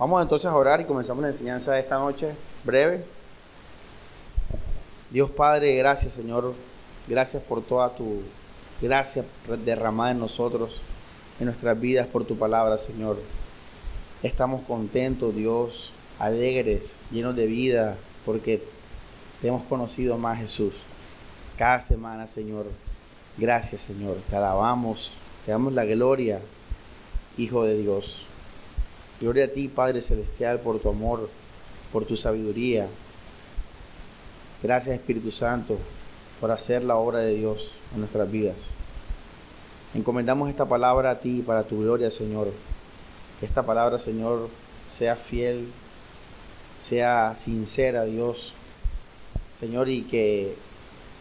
Vamos entonces a orar y comenzamos la enseñanza de esta noche, breve. Dios Padre, gracias Señor, gracias por toda tu gracia derramada en nosotros, en nuestras vidas, por tu palabra, Señor. Estamos contentos, Dios, alegres, llenos de vida, porque te hemos conocido más, Jesús. Cada semana, Señor. Gracias, Señor. Te alabamos, te damos la gloria, Hijo de Dios. Gloria a ti, Padre Celestial, por tu amor, por tu sabiduría. Gracias, Espíritu Santo, por hacer la obra de Dios en nuestras vidas. Encomendamos esta palabra a ti para tu gloria, Señor. Que esta palabra, Señor, sea fiel, sea sincera, Dios. Señor, y que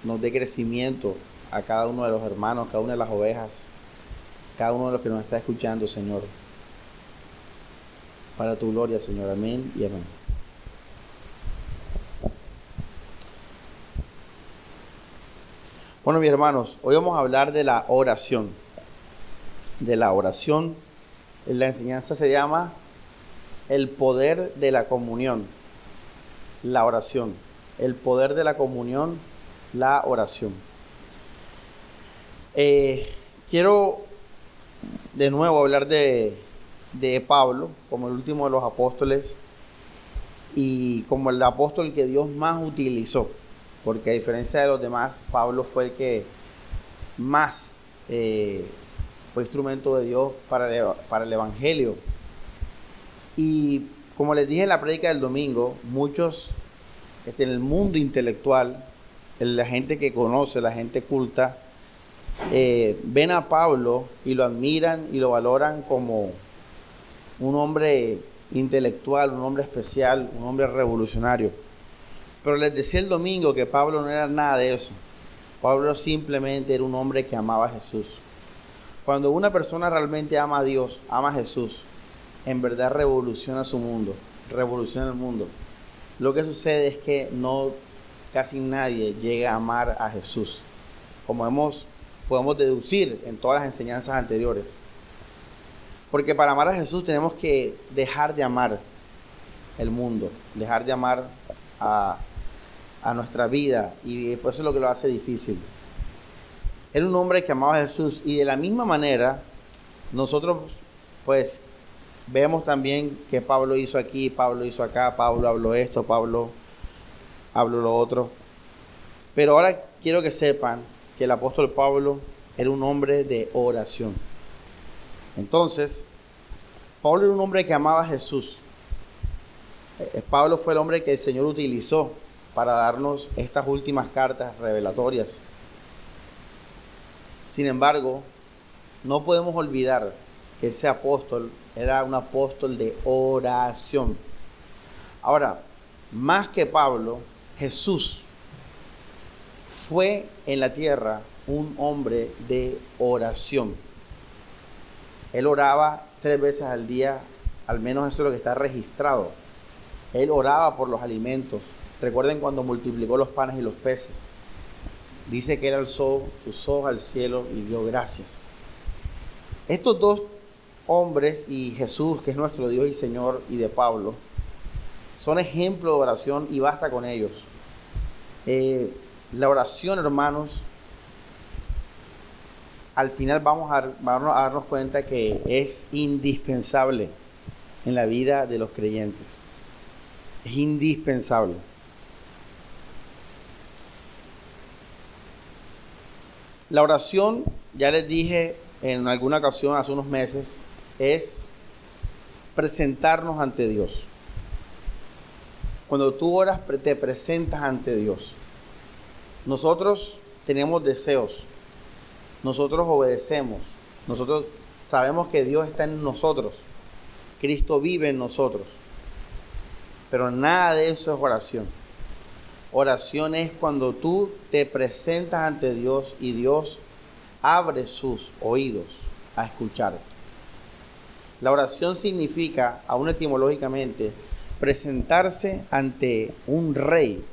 nos dé crecimiento a cada uno de los hermanos, cada una de las ovejas, cada uno de los que nos está escuchando, Señor para tu gloria, Señor. Amén y amén. Bueno, mis hermanos, hoy vamos a hablar de la oración. De la oración. La enseñanza se llama el poder de la comunión. La oración. El poder de la comunión, la oración. Eh, quiero de nuevo hablar de de Pablo como el último de los apóstoles y como el apóstol que Dios más utilizó, porque a diferencia de los demás, Pablo fue el que más eh, fue instrumento de Dios para el, para el Evangelio. Y como les dije en la prédica del domingo, muchos este, en el mundo intelectual, la gente que conoce, la gente culta, eh, ven a Pablo y lo admiran y lo valoran como un hombre intelectual, un hombre especial, un hombre revolucionario. Pero les decía el domingo que Pablo no era nada de eso. Pablo simplemente era un hombre que amaba a Jesús. Cuando una persona realmente ama a Dios, ama a Jesús, en verdad revoluciona su mundo, revoluciona el mundo. Lo que sucede es que no casi nadie llega a amar a Jesús, como hemos, podemos deducir en todas las enseñanzas anteriores. Porque para amar a Jesús tenemos que dejar de amar el mundo, dejar de amar a, nuestra vida y por eso es lo que lo hace difícil. Era un hombre que amaba a Jesús y de la misma manera nosotros pues vemos también que Pablo hizo aquí, Pablo hizo acá, Pablo habló esto, Pablo habló lo otro. Pero ahora quiero que sepan que el apóstol Pablo era un hombre de oración. Entonces, Pablo era un hombre que amaba a Jesús. Eh, Pablo fue el hombre que el Señor utilizó para darnos estas últimas cartas revelatorias. Sin embargo, no podemos olvidar que ese apóstol era un apóstol de oración. Ahora, más que Pablo, Jesús fue en la tierra un hombre de oración. Él oraba tres veces al día, al menos eso es lo que está registrado. Él oraba por los alimentos. Recuerden cuando multiplicó los panes y los peces. Dice que él alzó sus ojos al cielo y dio gracias. Estos dos hombres y Jesús, que es nuestro Dios y Señor, y de Pablo, son ejemplos de oración y basta con ellos. Eh, la oración, hermanos, al final vamos a, darnos cuenta que es indispensable en la vida de los creyentes. Es indispensable. La oración, ya les dije en alguna ocasión hace unos meses, es presentarnos ante Dios. Cuando tú oras, te presentas ante Dios. Nosotros tenemos deseos, nosotros obedecemos, nosotros sabemos que Dios está en nosotros, Cristo vive en nosotros, pero nada de eso es oración. Oración es cuando tú te presentas ante Dios y Dios abre sus oídos a escuchar. La oración significa, aún etimológicamente, presentarse ante un rey,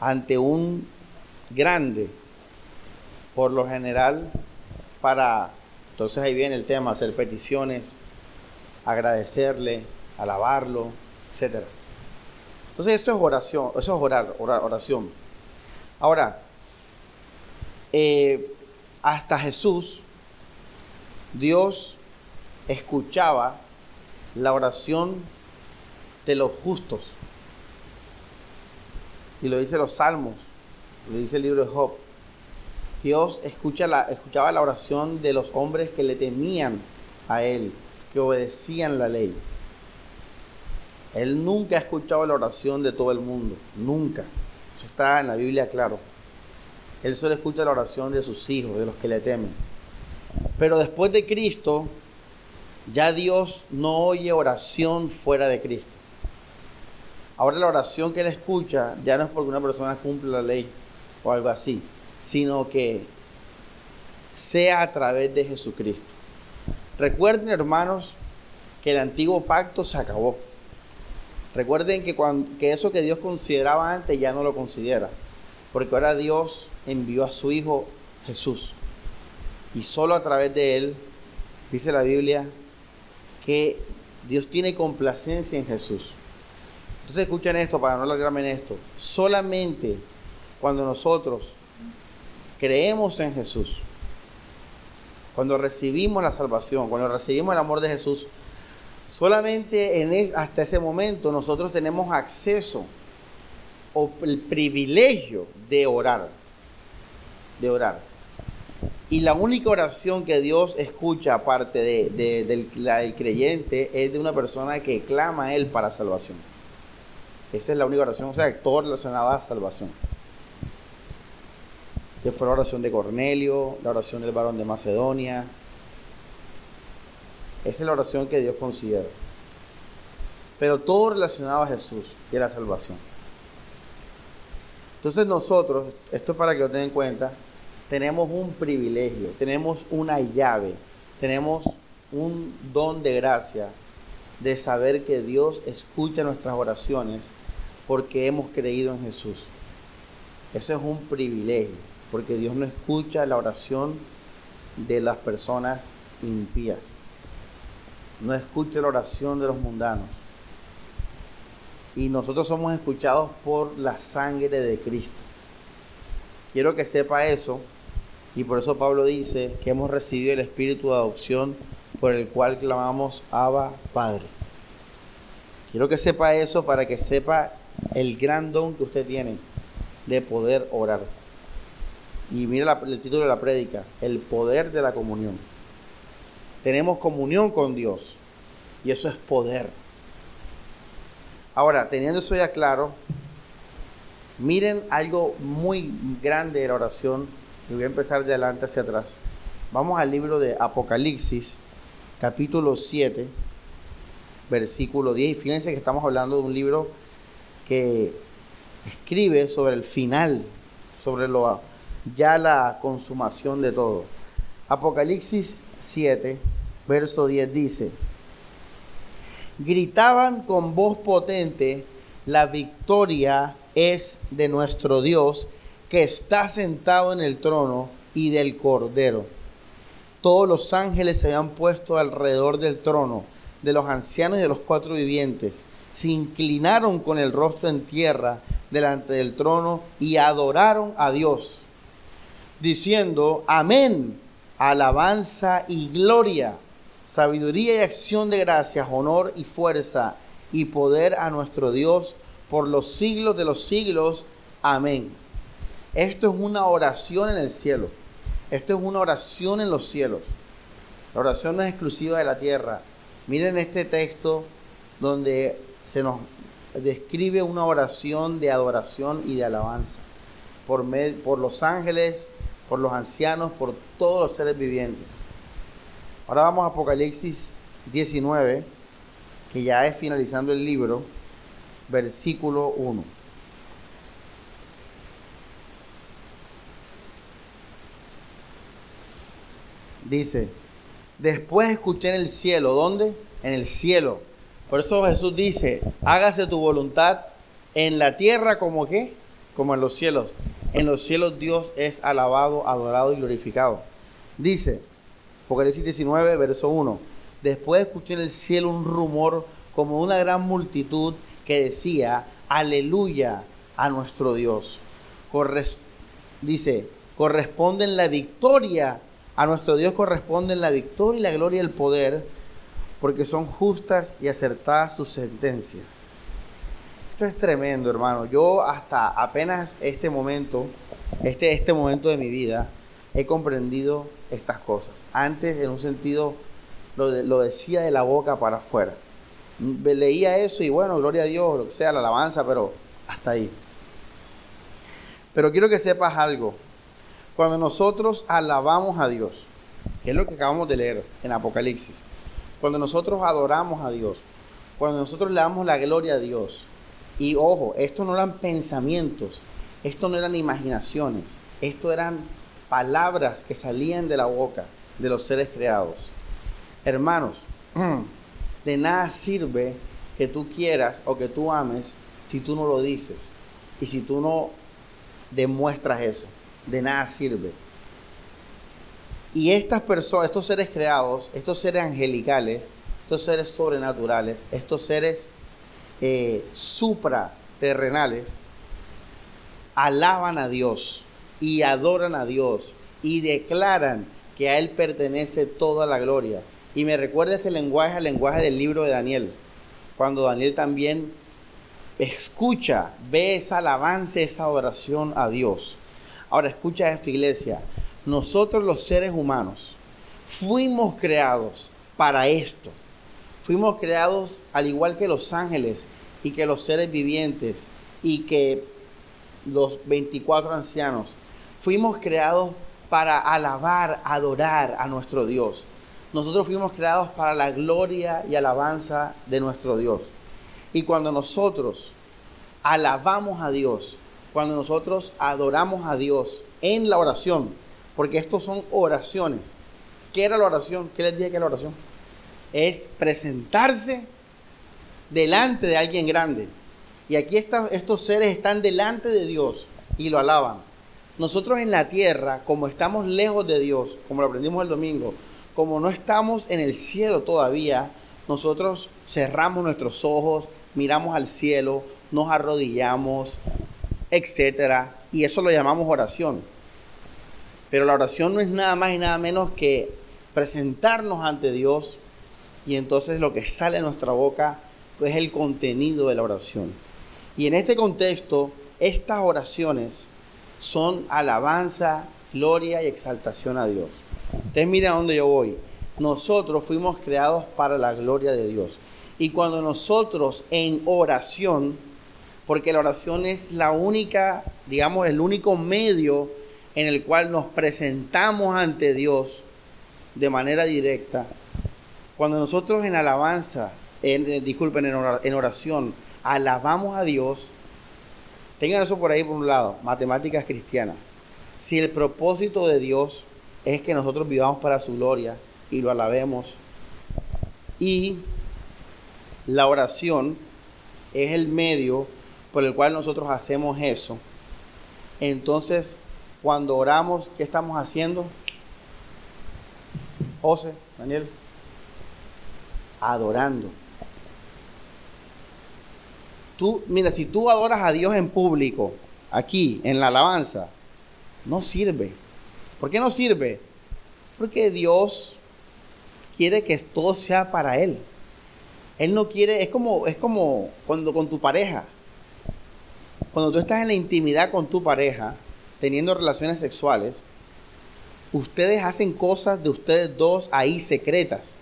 ante un grande, por lo general para, entonces ahí viene el tema, hacer peticiones, agradecerle, alabarlo, etc. Entonces esto es oración, eso es orar, oración. Ahora, eh, hasta Jesús, Dios escuchaba la oración de los justos. Y lo dice los salmos, lo dice el libro de Job. Dios escucha la, escuchaba la oración de los hombres que le temían a Él, que obedecían la ley. Él nunca ha escuchado la oración de todo el mundo, nunca. Eso está en la Biblia claro. Él solo escucha la oración de sus hijos, de los que le temen. Pero después de Cristo, ya Dios no oye oración fuera de Cristo. Ahora la oración que Él escucha ya no es porque una persona cumple la ley o algo así, sino que sea a través de Jesucristo. Recuerden, hermanos, que el antiguo pacto se acabó. Recuerden que, cuando, que eso que Dios consideraba antes ya no lo considera, porque ahora Dios envió a su Hijo Jesús. Y solo a través de Él, dice la Biblia, que Dios tiene complacencia en Jesús. Entonces escuchen esto para no alargarme en esto. Solamente cuando nosotros creemos en Jesús, cuando recibimos la salvación, cuando recibimos el amor de Jesús, solamente en hasta ese momento nosotros tenemos acceso o el privilegio de orar, de orar. Y la única oración que Dios escucha aparte de, del, creyente es de una persona que clama a Él para salvación. Esa es la única oración, o sea, todo relacionado a salvación. Que fue la oración de Cornelio, la oración del varón de Macedonia. Esa es la oración que Dios considera. Pero todo relacionado a Jesús y a la salvación. Entonces nosotros, esto es para que lo tengan en cuenta, tenemos un privilegio, tenemos una llave, tenemos un don de gracia de saber que Dios escucha nuestras oraciones porque hemos creído en Jesús. Eso es un privilegio, porque Dios no escucha la oración de las personas impías. No escucha la oración de los mundanos. Y nosotros somos escuchados por la sangre de Cristo. Quiero que sepa eso y por eso Pablo dice que hemos recibido el espíritu de adopción por el cual clamamos Abba Padre. Quiero que sepa eso para que sepa el gran don que usted tiene de poder orar. Y mira el título de la prédica, el poder de la comunión. Tenemos comunión con Dios y eso es poder. Ahora, teniendo eso ya claro, miren algo muy grande de la oración y voy a empezar de adelante hacia atrás. Vamos al libro de Apocalipsis, capítulo 7, versículo 10. Y fíjense que estamos hablando de un libro que escribe sobre el final, sobre lo, ya la consumación de todo. Apocalipsis 7, verso 10 dice, gritaban con voz potente, la victoria es de nuestro Dios que está sentado en el trono y del Cordero. Todos los ángeles se habían puesto alrededor del trono, de los ancianos y de los cuatro vivientes. Se inclinaron con el rostro en tierra delante del trono y adoraron a Dios, diciendo, amén, alabanza y gloria, sabiduría y acción de gracias, honor y fuerza y poder a nuestro Dios por los siglos de los siglos. Amén. Esto es una oración en el cielo. Esto es una oración en los cielos. La oración no es exclusiva de la tierra. Miren este texto donde se nos describe una oración de adoración y de alabanza por, por los ángeles, por los ancianos, por todos los seres vivientes. Ahora vamos a Apocalipsis 19, que ya es finalizando el libro, versículo 1. Dice, después escuché en el cielo, ¿dónde? En el cielo. Por eso Jesús dice, hágase tu voluntad en la tierra como que, como en los cielos. En los cielos Dios es alabado, adorado y glorificado. Dice, Apocalipsis 19, verso 1. Después escuché en el cielo un rumor como una gran multitud que decía, aleluya a nuestro Dios. dice, corresponden la victoria, a nuestro Dios corresponden la victoria y la gloria y el poder, porque son justas y acertadas sus sentencias. Esto es tremendo, hermano. Yo hasta apenas este momento, este, este momento de mi vida, he comprendido estas cosas. Antes, en un sentido, lo, lo decía de la boca para afuera. Leía eso y bueno, gloria a Dios, lo que sea, la alabanza, pero hasta ahí. Pero quiero que sepas algo. Cuando nosotros alabamos a Dios, que es lo que acabamos de leer en Apocalipsis, cuando nosotros adoramos a Dios, cuando nosotros le damos la gloria a Dios, y ojo, esto no eran pensamientos, esto no eran imaginaciones, esto eran palabras que salían de la boca de los seres creados. Hermanos, de nada sirve que tú quieras o que tú ames si tú no lo dices y si tú no demuestras eso de nada sirve. Y estas personas, estos seres creados, estos seres angelicales, estos seres sobrenaturales, estos seres eh, supraterrenales, alaban a Dios y adoran a Dios y declaran que a Él pertenece toda la gloria. Y me recuerda este lenguaje al lenguaje del libro de Daniel, cuando Daniel también escucha, ve esa alabanza, esa adoración a Dios. Ahora escucha esto, iglesia. Nosotros los seres humanos fuimos creados para esto. Fuimos creados al igual que los ángeles y que los seres vivientes y que los 24 ancianos. Fuimos creados para alabar, adorar a nuestro Dios. Nosotros fuimos creados para la gloria y alabanza de nuestro Dios. Y cuando nosotros alabamos a Dios, cuando nosotros adoramos a Dios en la oración, porque estos son oraciones. ¿Qué era la oración? ¿Qué les dije que era la oración? Es presentarse delante de alguien grande. Y aquí estos seres están delante de Dios y lo alaban. Nosotros en la tierra, como estamos lejos de Dios, como lo aprendimos el domingo, como no estamos en el cielo todavía, nosotros cerramos nuestros ojos, miramos al cielo, nos arrodillamos, etcétera, y eso lo llamamos oración. Pero la oración no es nada más y nada menos que presentarnos ante Dios y entonces lo que sale de nuestra boca es el contenido de la oración. Y en este contexto, estas oraciones son alabanza, gloria y exaltación a Dios. Ustedes miren a dónde yo voy. Nosotros fuimos creados para la gloria de Dios. Y cuando nosotros en oración porque la oración es la única, digamos, el único medio en el cual nos presentamos ante Dios de manera directa. Cuando nosotros en alabanza, eh, disculpen, en oración, alabamos a Dios, tengan eso por ahí por un lado, matemáticas cristianas. Si el propósito de Dios es que nosotros vivamos para su gloria y lo alabemos, y la oración es el medio por el cual nosotros hacemos eso, entonces cuando oramos, ¿qué estamos haciendo? José, Daniel, adorando. Tú, mira, si tú adoras a Dios en público, aquí, en la alabanza, no sirve. ¿Por qué no sirve? Porque Dios quiere que todo sea para Él. Él no quiere, es como, es como cuando con tu pareja cuando tú estás en la intimidad con tu pareja, teniendo relaciones sexuales, ustedes hacen cosas de ustedes dos ahí secretas.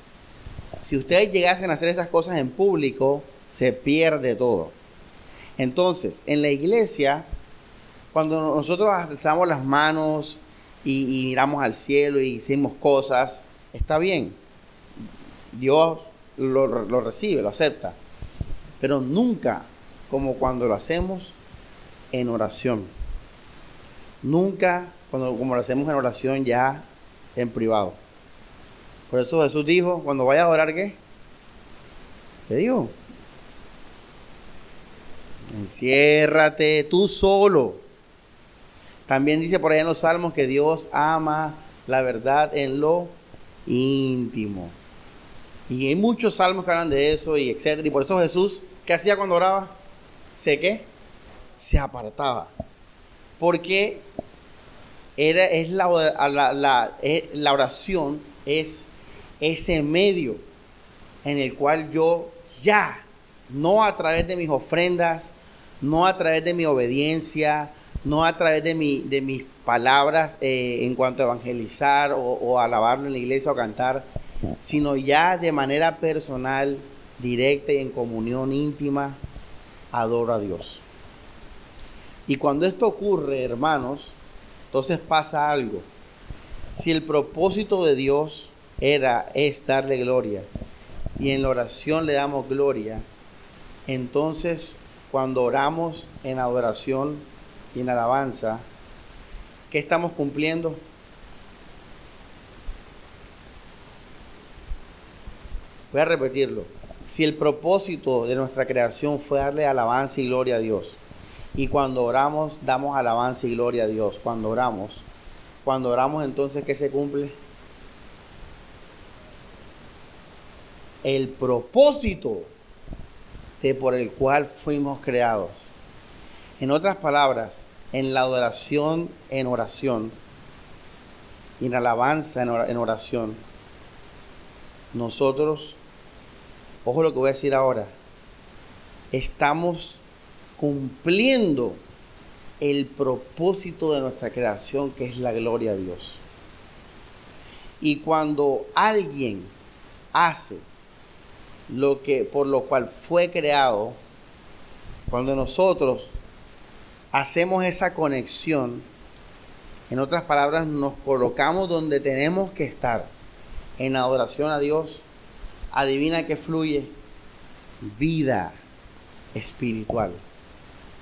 Si ustedes llegasen a hacer esas cosas en público, se pierde todo. Entonces, en la iglesia, cuando nosotros alzamos las manos y, miramos al cielo y hicimos cosas, está bien. Dios lo, lo recibe, lo acepta. Pero nunca como cuando lo hacemos en oración. Nunca cuando, como lo hacemos en oración ya en privado. Por eso Jesús dijo, cuando vayas a orar, ¿qué? ¿Qué dijo? Enciérrate tú solo. También dice por ahí en los salmos que Dios ama la verdad en lo íntimo. Y hay muchos salmos que hablan de eso y etcétera. Y por eso Jesús, ¿qué hacía cuando oraba? ¿Se qué? Se apartaba. Porque era, es la, la, la oración es ese medio en el cual yo ya, no a través de mis ofrendas, no a través de mi obediencia, no a través de, mi, de mis palabras eh, en cuanto a evangelizar o, o alabarlo en la iglesia o cantar, sino ya de manera personal, directa y en comunión íntima, adoro a Dios. Y cuando esto ocurre, hermanos, entonces pasa algo. Si el propósito de Dios era es darle gloria y en la oración le damos gloria, entonces cuando oramos en adoración y en alabanza, ¿qué estamos cumpliendo? Voy a repetirlo. Si el propósito de nuestra creación fue darle alabanza y gloria a Dios, y cuando oramos damos alabanza y gloria a Dios, cuando oramos, cuando oramos entonces, ¿qué se cumple? El propósito de por el cual fuimos creados. En otras palabras, en la adoración en oración y en alabanza en oración, nosotros ojo lo que voy a decir ahora, estamos cumpliendo el propósito de nuestra creación, que es la gloria a Dios. Y cuando alguien hace lo que por lo cual fue creado, cuando nosotros hacemos esa conexión, en otras palabras, nos colocamos donde tenemos que estar, en adoración a Dios, adivina que fluye vida espiritual.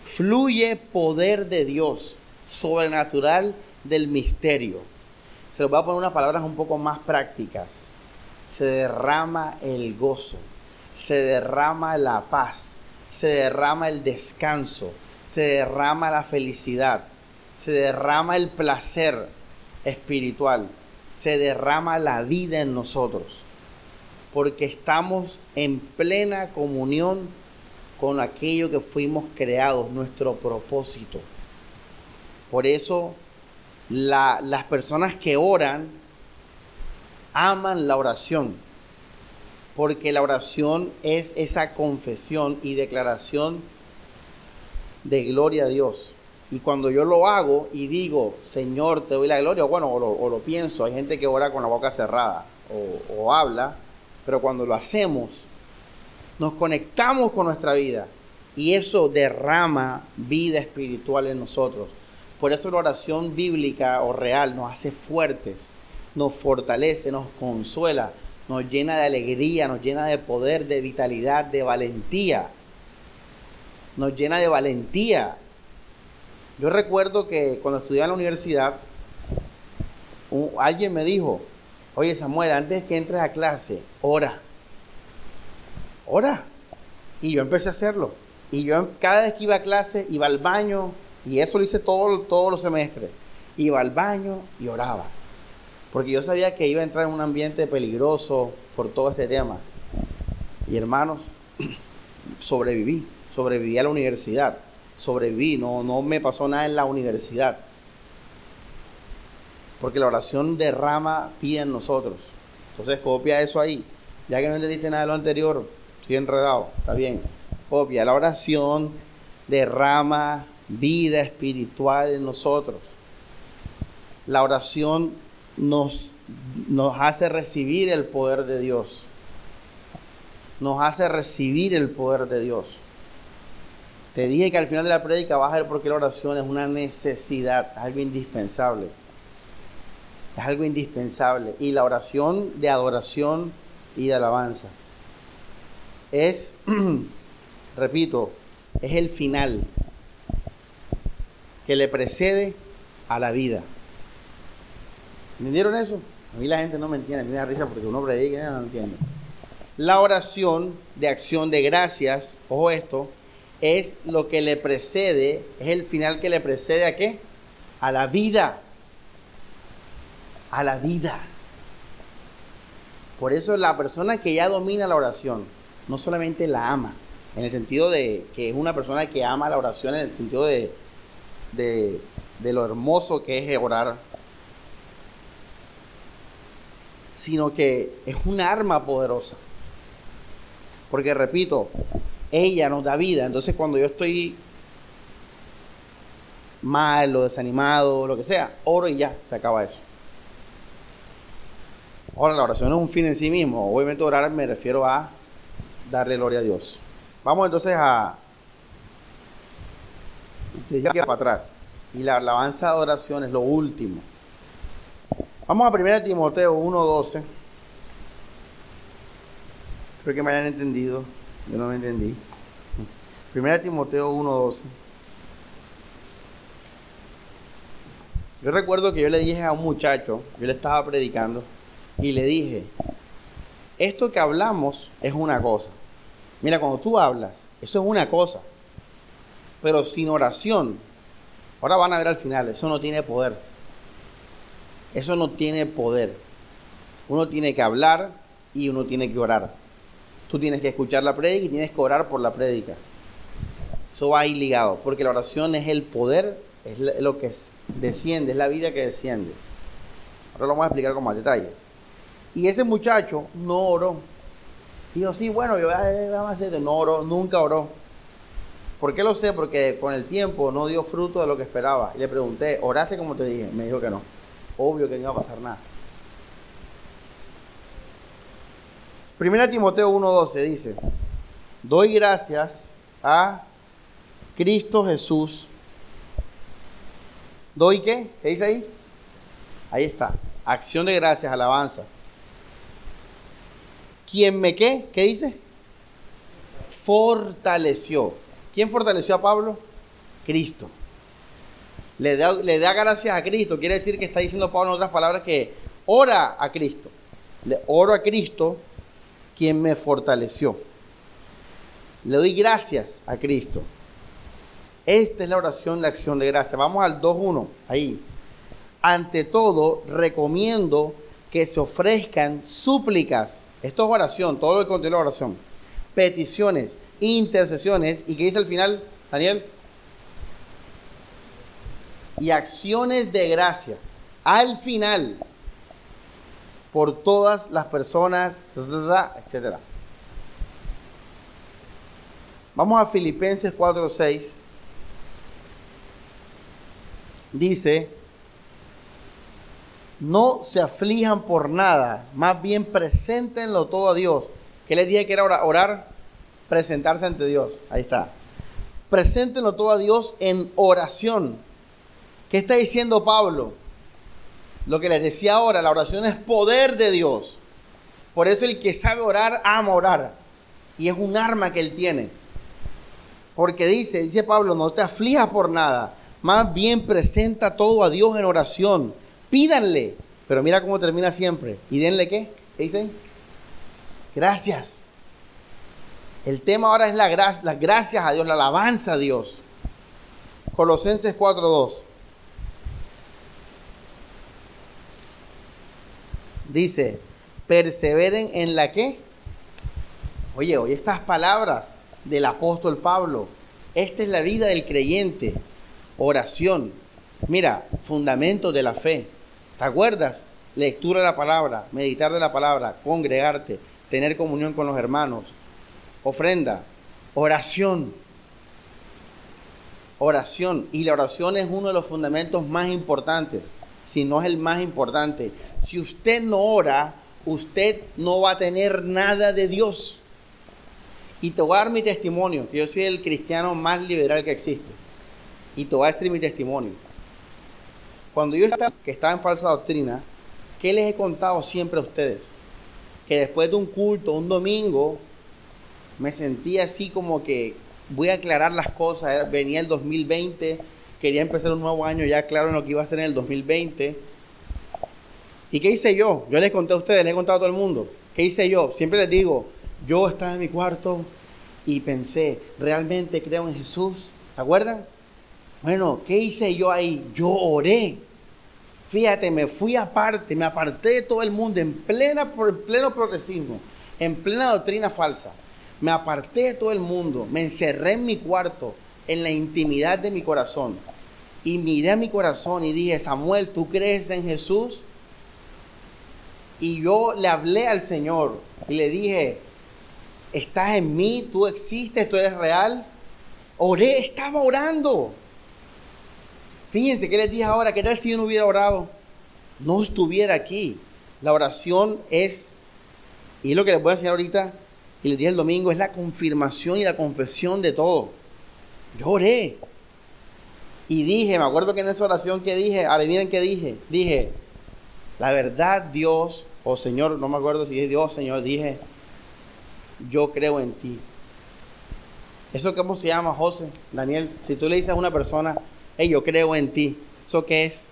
Fluye poder de Dios, sobrenatural del misterio. Se los voy a poner unas palabras un poco más prácticas. Se derrama el gozo, se derrama la paz, se derrama el descanso, se derrama la felicidad, se derrama el placer espiritual, se derrama la vida en nosotros porque estamos en plena comunión con aquello que fuimos creados, nuestro propósito. Por eso las personas que oran aman la oración, porque la oración es esa confesión y declaración de gloria a Dios. Y cuando yo lo hago y digo, Señor, te doy la gloria, bueno, o lo, pienso, hay gente que ora con la boca cerrada o, o habla, pero cuando lo hacemos, nos conectamos con nuestra vida y eso derrama vida espiritual en nosotros. Por eso la oración bíblica o real nos hace fuertes, nos fortalece, nos consuela, nos llena de alegría, nos llena de poder, de vitalidad, de valentía. Nos llena de valentía. Yo recuerdo que cuando estudiaba en la universidad, alguien me dijo, Oye, Samuel, antes que entres a clase, ora. Ora. Y yo empecé a hacerlo. Y yo cada vez que iba a clase, iba al baño, y eso lo hice todo, todos los semestres. Iba al baño y oraba. Porque yo sabía que iba a entrar en un ambiente peligroso por todo este tema. Y hermanos, sobreviví. Sobreviví a la universidad. Sobreviví. No, no me pasó nada en la universidad. Porque la oración derrama vida en nosotros. Entonces copia eso ahí. Ya que no entendiste nada de lo anterior, estoy enredado, está bien. Copia. La oración derrama vida espiritual en nosotros. La oración nos, nos hace recibir el poder de Dios. Nos hace recibir el poder de Dios. Te dije que al final de la prédica vas a ver por qué la oración es una necesidad, algo indispensable. Es algo indispensable. Y la oración de adoración y de alabanza es, repito, es el final que le precede a la vida. ¿Entendieron eso? A mí la gente no me entiende, a mí me da risa porque uno predica y no entiende. La oración de acción de gracias, ojo esto, es lo que le precede, es el final que le precede a qué? A la vida a la vida. Por eso la persona que ya domina la oración, no solamente la ama, en el sentido de que es una persona que ama la oración, en el sentido de, de, de lo hermoso que es orar, sino que es una arma poderosa. Porque repito, ella nos da vida. Entonces cuando yo estoy mal o desanimado, lo que sea, oro y ya, se acaba eso. Ahora, la oración es un fin en sí mismo. Obviamente orar me refiero a darle gloria a Dios. Vamos entonces a... Ya para atrás. Y la alabanza de oración es lo último. Vamos a 1 Timoteo 1.12. Espero que me hayan entendido. Yo no me entendí. 1 Timoteo 1.12. Yo recuerdo que yo le dije a un muchacho, yo le estaba predicando, y le dije, esto que hablamos es una cosa. Mira, cuando tú hablas, eso es una cosa. Pero sin oración, ahora van a ver al final, eso no tiene poder. Eso no tiene poder. Uno tiene que hablar y uno tiene que orar. Tú tienes que escuchar la prédica y tienes que orar por la prédica. Eso va ahí ligado, porque la oración es el poder es lo que desciende, es la vida que desciende. Ahora lo vamos a explicar con más detalle. Y ese muchacho no oró. Dijo, sí, bueno, yo vamos a hacer, no oró, nunca oró. ¿Por qué lo sé? Porque con el tiempo no dio fruto de lo que esperaba. Y le pregunté, ¿oraste como te dije? Me dijo que no. Obvio que no iba a pasar nada. Primera Timoteo 1.12 dice, doy gracias a Cristo Jesús ¿Doy qué? ¿Qué dice ahí? Ahí está. Acción de gracias, alabanza. ¿Quién me qué? ¿Qué dice? Fortaleció. ¿Quién fortaleció a Pablo? Cristo. Le da, le da gracias a Cristo. Quiere decir que está diciendo Pablo en otras palabras que ora a Cristo. Le oro a Cristo, quien me fortaleció. Le doy gracias a Cristo. Esta es la oración de acción de gracia. Vamos al 2.1, ahí. Ante todo, recomiendo que se ofrezcan súplicas. Esto es oración, todo que contiene la oración. Peticiones, intercesiones. ¿Y qué dice al final, Daniel? Y acciones de gracia. Al final, por todas las personas, etc. Vamos a Filipenses 4.6 dice, no se aflijan por nada, más bien preséntenlo todo a Dios. ¿Qué les dije que era orar? Presentarse ante Dios. Ahí está. Preséntenlo todo a Dios en oración. ¿Qué está diciendo Pablo? Lo que les decía ahora, la oración es poder de Dios. Por eso el que sabe orar, ama orar. Y es un arma que él tiene. Porque dice, dice Pablo, no te aflijas por nada, más bien presenta todo a Dios en oración. Pídanle. Pero mira cómo termina siempre. ¿Y denle qué? ¿Qué dicen? Gracias. El tema ahora es la las gracias a Dios, la alabanza a Dios. Colosenses 4.2. Dice, perseveren en la qué? Oye, oye estas palabras del apóstol Pablo. Esta es la vida del creyente. Oración. Mira, fundamento de la fe. ¿Te acuerdas? Lectura de la palabra, meditar de la palabra, congregarte, tener comunión con los hermanos, ofrenda, oración. Oración. Y la oración es uno de los fundamentos más importantes, si no es el más importante. Si usted no ora, usted no va a tener nada de Dios. Y te voy a dar mi testimonio, que yo soy el cristiano más liberal que existe y te voy a decir mi testimonio. Cuando yo estaba, que estaba en falsa doctrina, ¿qué les he contado siempre a ustedes? Que después de un culto, un domingo, me sentía así como que voy a aclarar las cosas. Venía el 2020, quería empezar un nuevo año ya claro en lo que iba a hacer en el 2020. ¿Y qué hice yo? Yo les conté a ustedes, les he contado a todo el mundo. ¿Qué hice yo? Siempre les digo, yo estaba en mi cuarto y pensé, ¿realmente creo en Jesús? ¿Se acuerdan? Bueno, ¿qué hice yo ahí? Yo oré. Fíjate, me fui aparte, me aparté de todo el mundo en, plena, en pleno progresismo, en plena doctrina falsa. Me aparté de todo el mundo, me encerré en mi cuarto, en la intimidad de mi corazón. Y miré a mi corazón y dije, Samuel, ¿tú crees en Jesús? Y yo le hablé al Señor y le dije, estás en mí, tú existes, tú eres real. Oré, estaba orando. Fíjense que les dije ahora, ¿qué tal si yo no hubiera orado? No estuviera aquí. La oración es, y es lo que les voy a enseñar ahorita, y les dije el domingo, es la confirmación y la confesión de todo. Yo oré. Y dije, me acuerdo que en esa oración que dije, miren qué dije, dije, la verdad Dios, o Señor, no me acuerdo si es Dios, Señor, dije, yo creo en ti. ¿Eso cómo se llama, José? Daniel, si tú le dices a una persona, hey, yo creo en ti, ¿eso qué es?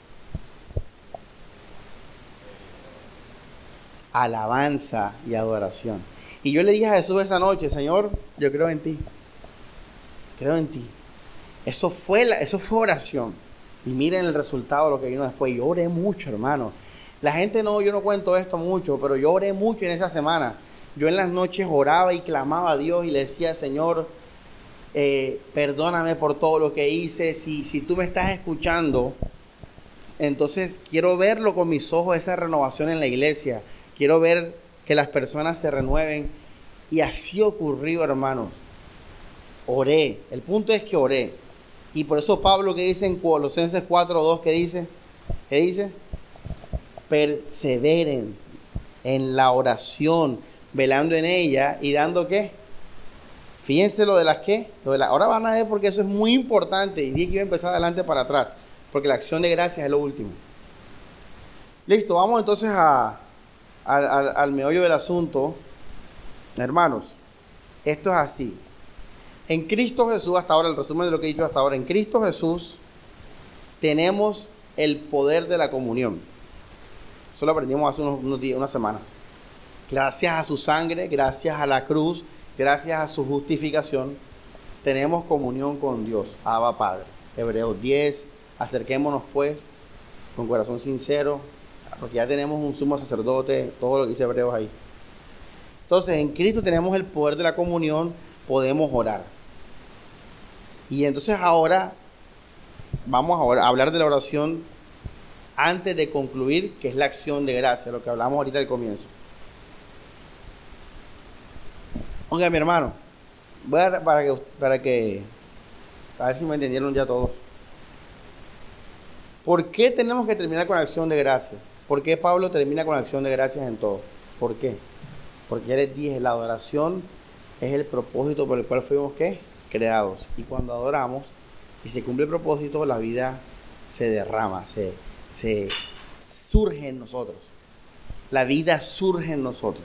Alabanza y adoración. Y yo le dije a Jesús esa noche, Señor, yo creo en ti. Creo en ti. Eso fue, eso fue oración. Y miren el resultado lo que vino después. Yo oré mucho, hermano. La gente no, yo no cuento esto mucho, pero yo oré mucho en esa semana. Yo en las noches oraba y clamaba a Dios y le decía, Señor, eh, perdóname por todo lo que hice. Si, si tú me estás escuchando, entonces quiero verlo con mis ojos, esa renovación en la iglesia. Quiero ver que las personas se renueven. Y así ocurrió, hermanos. Oré. El punto es que oré. Y por eso Pablo que dice en Colosenses 4.2, ¿qué dice? ¿Qué dice? Perseveren en la oración, velando en ella y dando qué? Fíjense lo de las qué. Lo de la, ahora van a ver porque eso es muy importante. Y dije que iba a empezar adelante para atrás. Porque la acción de gracias es lo último. Listo, vamos entonces a, al meollo del asunto. Hermanos, esto es así. En Cristo Jesús, hasta ahora, el resumen de lo que he dicho hasta ahora, en Cristo Jesús tenemos el poder de la comunión. Eso lo aprendimos hace unos, días, una semana. Gracias a su sangre, gracias a la cruz, gracias a su justificación, tenemos comunión con Dios, Abba Padre. Hebreos 10, acerquémonos pues con corazón sincero, porque ya tenemos un sumo sacerdote, todo lo que dice Hebreos ahí. Entonces, en Cristo tenemos el poder de la comunión, podemos orar. Y entonces ahora vamos a hablar de la oración antes de concluir, que es la acción de gracia, lo que hablamos ahorita al comienzo. Oiga, mi hermano, voy a, para que, para que, a ver si me entendieron ya todos. ¿Por qué tenemos que terminar con acción de gracia? ¿Por qué Pablo termina con acción de gracias en todo? ¿Por qué? Porque les dije, la adoración es el propósito por el cual fuimos creados. Y cuando adoramos y se cumple el propósito, la vida se derrama, se, surge en nosotros. La vida surge en nosotros.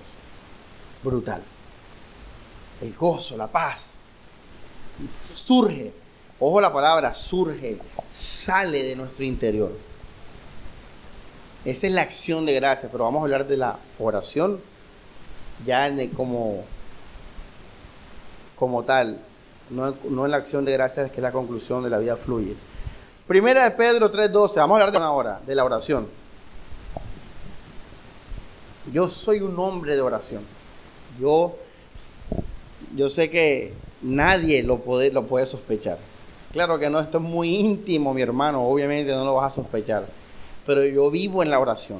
Brutal. El gozo, la paz. Surge. Ojo la palabra, surge. Sale de nuestro interior. Esa es la acción de gracias, pero vamos a hablar de la oración ya en como como tal, no, en la acción de gracias, que es la conclusión de la vida fluye. Primera de Pedro 3.12, vamos a hablar de una hora, de la oración. Yo soy un hombre de oración. Yo, yo sé que nadie lo puede, lo puede sospechar. Claro que no, esto es muy íntimo, mi hermano, obviamente no lo vas a sospechar. Pero yo vivo en la oración.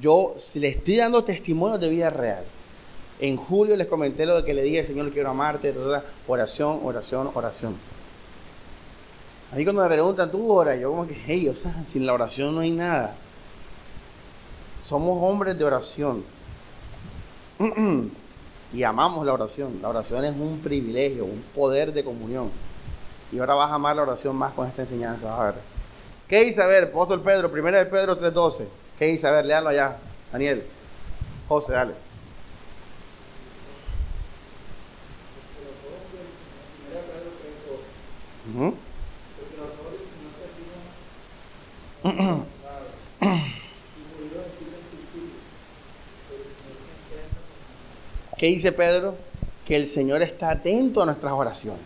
Yo le estoy dando testimonio de vida real. En julio les comenté lo de que le dije, Señor, quiero amarte, oración, oración, oración. A mí cuando me preguntan, tú oras, yo como que, hey, o sea, sin la oración no hay nada. Somos hombres de oración. y amamos la oración. La oración es un privilegio, un poder de comunión. Y ahora vas a amar la oración más con esta enseñanza. A ver. ¿Qué dice? A ver, apóstol Pedro, primera de Pedro 3.12. ¿Qué dice? A ver, léalo allá. Daniel. José, dale. ¿Qué dice Pedro? Que el Señor está atento a nuestras oraciones.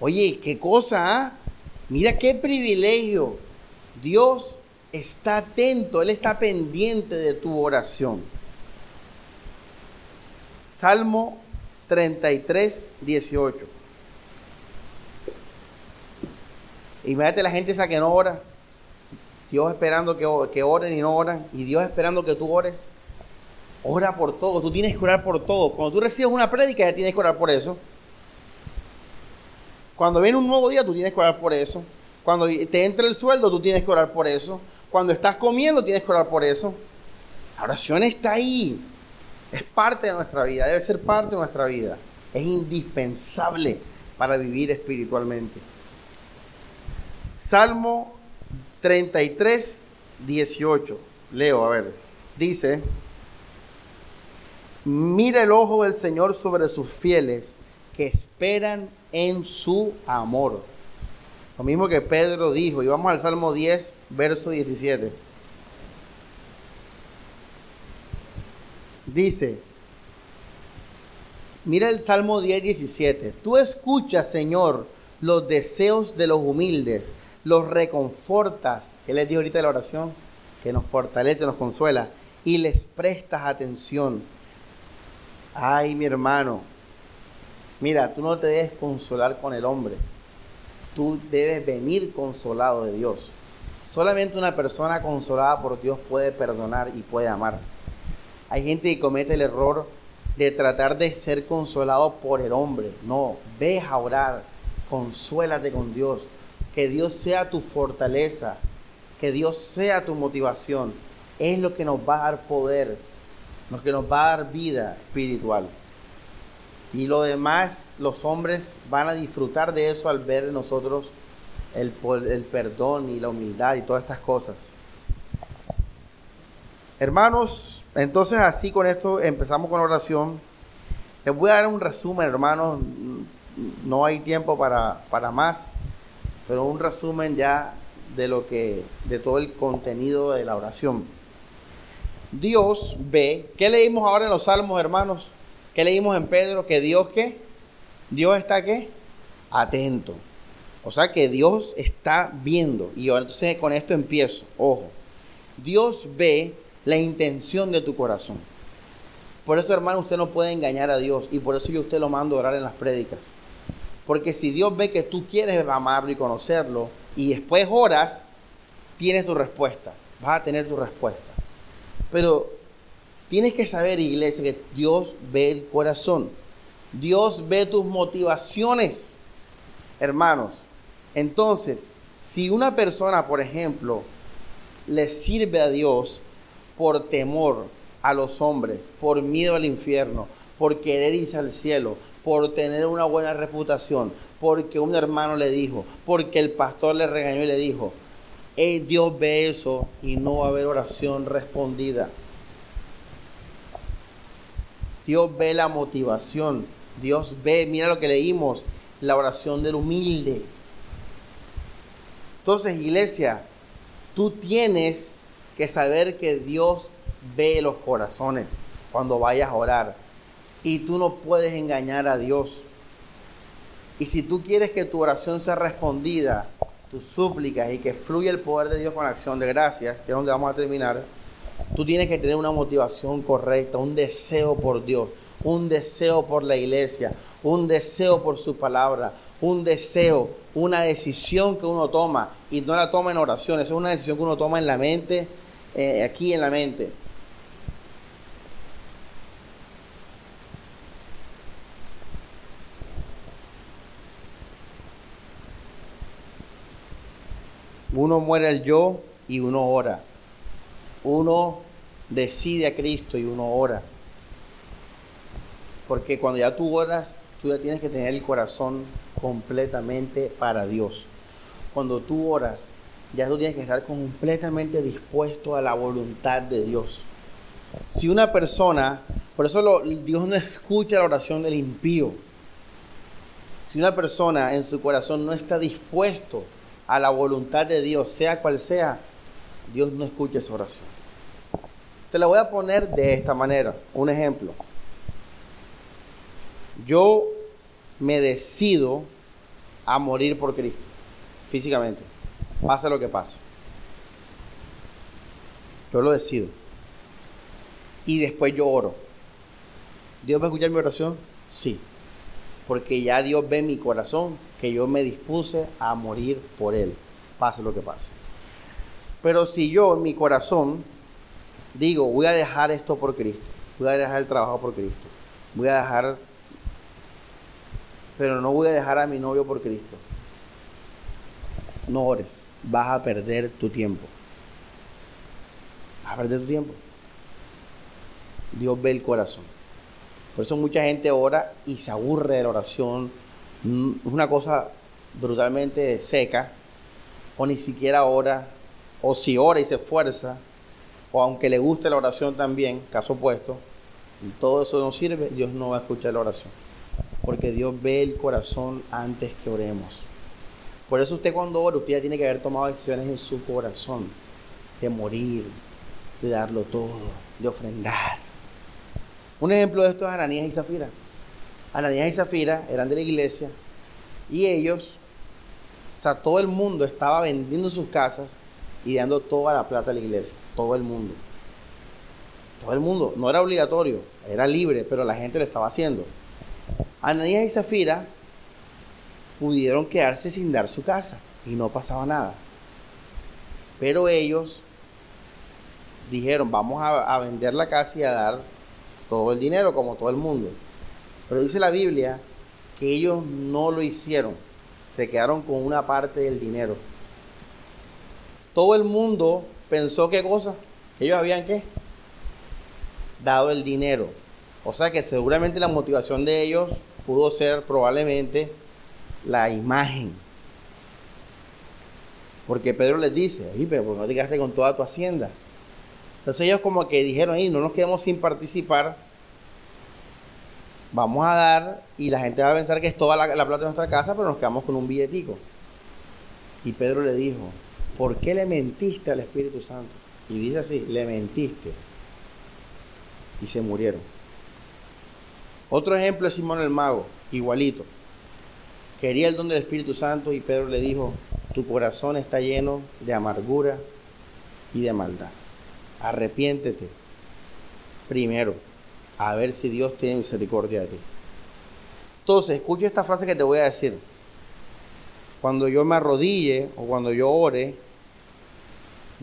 Oye, qué cosa, ¿ah? Mira qué privilegio. Dios está atento, Él está pendiente de tu oración. Salmo 33, 18. Imagínate la gente esa que no ora. Dios esperando que, que oren y no oran. Y Dios esperando que tú ores. Ora por todo. Tú tienes que orar por todo. Cuando tú recibes una prédica, ya tienes que orar por eso. Cuando viene un nuevo día, tú tienes que orar por eso. Cuando te entra el sueldo, tú tienes que orar por eso. Cuando estás comiendo, tienes que orar por eso. La oración está ahí. Es parte de nuestra vida. Debe ser parte de nuestra vida. Es indispensable para vivir espiritualmente. Salmo 33, 18. Leo, a ver. Dice, mira el ojo del Señor sobre sus fieles que esperan en su amor. Lo mismo que Pedro dijo. Y vamos al Salmo 10, verso 17. Dice, mira el Salmo 10, 17. Tú escuchas, Señor, los deseos de los humildes, los reconfortas. ¿Qué les dijo ahorita la oración? Que nos fortalece, nos consuela. Y les prestas atención. Ay, mi hermano, Mira, tú no te debes consolar con el hombre. Tú debes venir consolado de Dios. Solamente una persona consolada por Dios puede perdonar y puede amar. Hay gente que comete el error de tratar de ser consolado por el hombre. No, ve a orar, consuélate con Dios. Que Dios sea tu fortaleza, que Dios sea tu motivación. Es lo que nos va a dar poder, lo que nos va a dar vida espiritual. Y lo demás, los hombres van a disfrutar de eso al ver en nosotros el, el perdón y la humildad y todas estas cosas. Hermanos, entonces así con esto empezamos con oración. Les voy a dar un resumen, hermanos. No hay tiempo para, para más, pero un resumen ya de lo que, de todo el contenido de la oración. Dios ve, ¿qué leímos ahora en los salmos, hermanos? ¿Qué leímos en Pedro? Que Dios qué? Dios está qué? Atento. O sea que Dios está viendo. Y yo entonces con esto empiezo. Ojo. Dios ve la intención de tu corazón. Por eso, hermano, usted no puede engañar a Dios. Y por eso yo usted lo mando a orar en las prédicas. Porque si Dios ve que tú quieres amarlo y conocerlo, y después oras, tienes tu respuesta. Vas a tener tu respuesta. Pero Tienes que saber, iglesia, que Dios ve el corazón. Dios ve tus motivaciones, hermanos. Entonces, si una persona, por ejemplo, le sirve a Dios por temor a los hombres, por miedo al infierno, por querer irse al cielo, por tener una buena reputación, porque un hermano le dijo, porque el pastor le regañó y le dijo, eh, Dios ve eso y no va a haber oración respondida. Dios ve la motivación. Dios ve, mira lo que leímos, la oración del humilde. Entonces, iglesia, tú tienes que saber que Dios ve los corazones cuando vayas a orar. Y tú no puedes engañar a Dios. Y si tú quieres que tu oración sea respondida, tus súplicas y que fluya el poder de Dios con acción de gracias, que es donde vamos a terminar, Tú tienes que tener una motivación correcta, un deseo por Dios, un deseo por la iglesia, un deseo por su palabra, un deseo, una decisión que uno toma y no la toma en oración, es una decisión que uno toma en la mente, eh, aquí en la mente. Uno muere el yo y uno ora uno decide a Cristo y uno ora. Porque cuando ya tú oras, tú ya tienes que tener el corazón completamente para Dios. Cuando tú oras, ya tú tienes que estar completamente dispuesto a la voluntad de Dios. Si una persona, por eso Dios no escucha la oración del impío. Si una persona en su corazón no está dispuesto a la voluntad de Dios, sea cual sea, Dios no escucha esa oración. Te la voy a poner de esta manera, un ejemplo. Yo me decido a morir por Cristo, físicamente, pase lo que pase. Yo lo decido. Y después yo oro. ¿Dios va a escuchar mi oración? Sí. Porque ya Dios ve mi corazón que yo me dispuse a morir por Él, pase lo que pase. Pero si yo en mi corazón digo, voy a dejar esto por Cristo, voy a dejar el trabajo por Cristo, voy a dejar, pero no voy a dejar a mi novio por Cristo, no ores, vas a perder tu tiempo. Vas a perder tu tiempo. Dios ve el corazón. Por eso mucha gente ora y se aburre de la oración. Mm, una cosa brutalmente seca. O ni siquiera ora. O si ora y se esfuerza. O aunque le guste la oración también, caso opuesto. Todo eso no sirve, Dios no va a escuchar la oración. Porque Dios ve el corazón antes que oremos. Por eso usted cuando ora, usted ya tiene que haber tomado decisiones en su corazón. De morir, de darlo todo, de ofrendar. Un ejemplo de esto es Ananías y Zafira. Ananías y Zafira eran de la iglesia y ellos, o sea, todo el mundo estaba vendiendo sus casas y dando toda la plata a la iglesia. Todo el mundo. Todo el mundo. No era obligatorio, era libre, pero la gente lo estaba haciendo. Ananías y Zafira pudieron quedarse sin dar su casa y no pasaba nada. Pero ellos dijeron, vamos a, vender la casa y a dar todo el dinero como todo el mundo. Pero dice la Biblia que ellos no lo hicieron, se quedaron con una parte del dinero. Todo el mundo pensó qué cosa, ellos habían qué, dado el dinero. O sea que seguramente la motivación de ellos pudo ser probablemente la imagen. Porque Pedro les dice, pero no te quedaste con toda tu hacienda. Entonces ellos como que dijeron, ahí no nos quedamos sin participar, vamos a dar y la gente va a pensar que es toda la, plata de nuestra casa, pero nos quedamos con un billetico. Y Pedro le dijo, ¿por qué le mentiste al Espíritu Santo? Y dice así, le mentiste. Y se murieron. Otro ejemplo es Simón el Mago, igualito. Quería el don del Espíritu Santo y Pedro le dijo, tu corazón está lleno de amargura y de maldad arrepiéntete primero, a ver si Dios tiene misericordia de ti. Entonces, escucha esta frase que te voy a decir. Cuando yo me arrodille o cuando yo ore,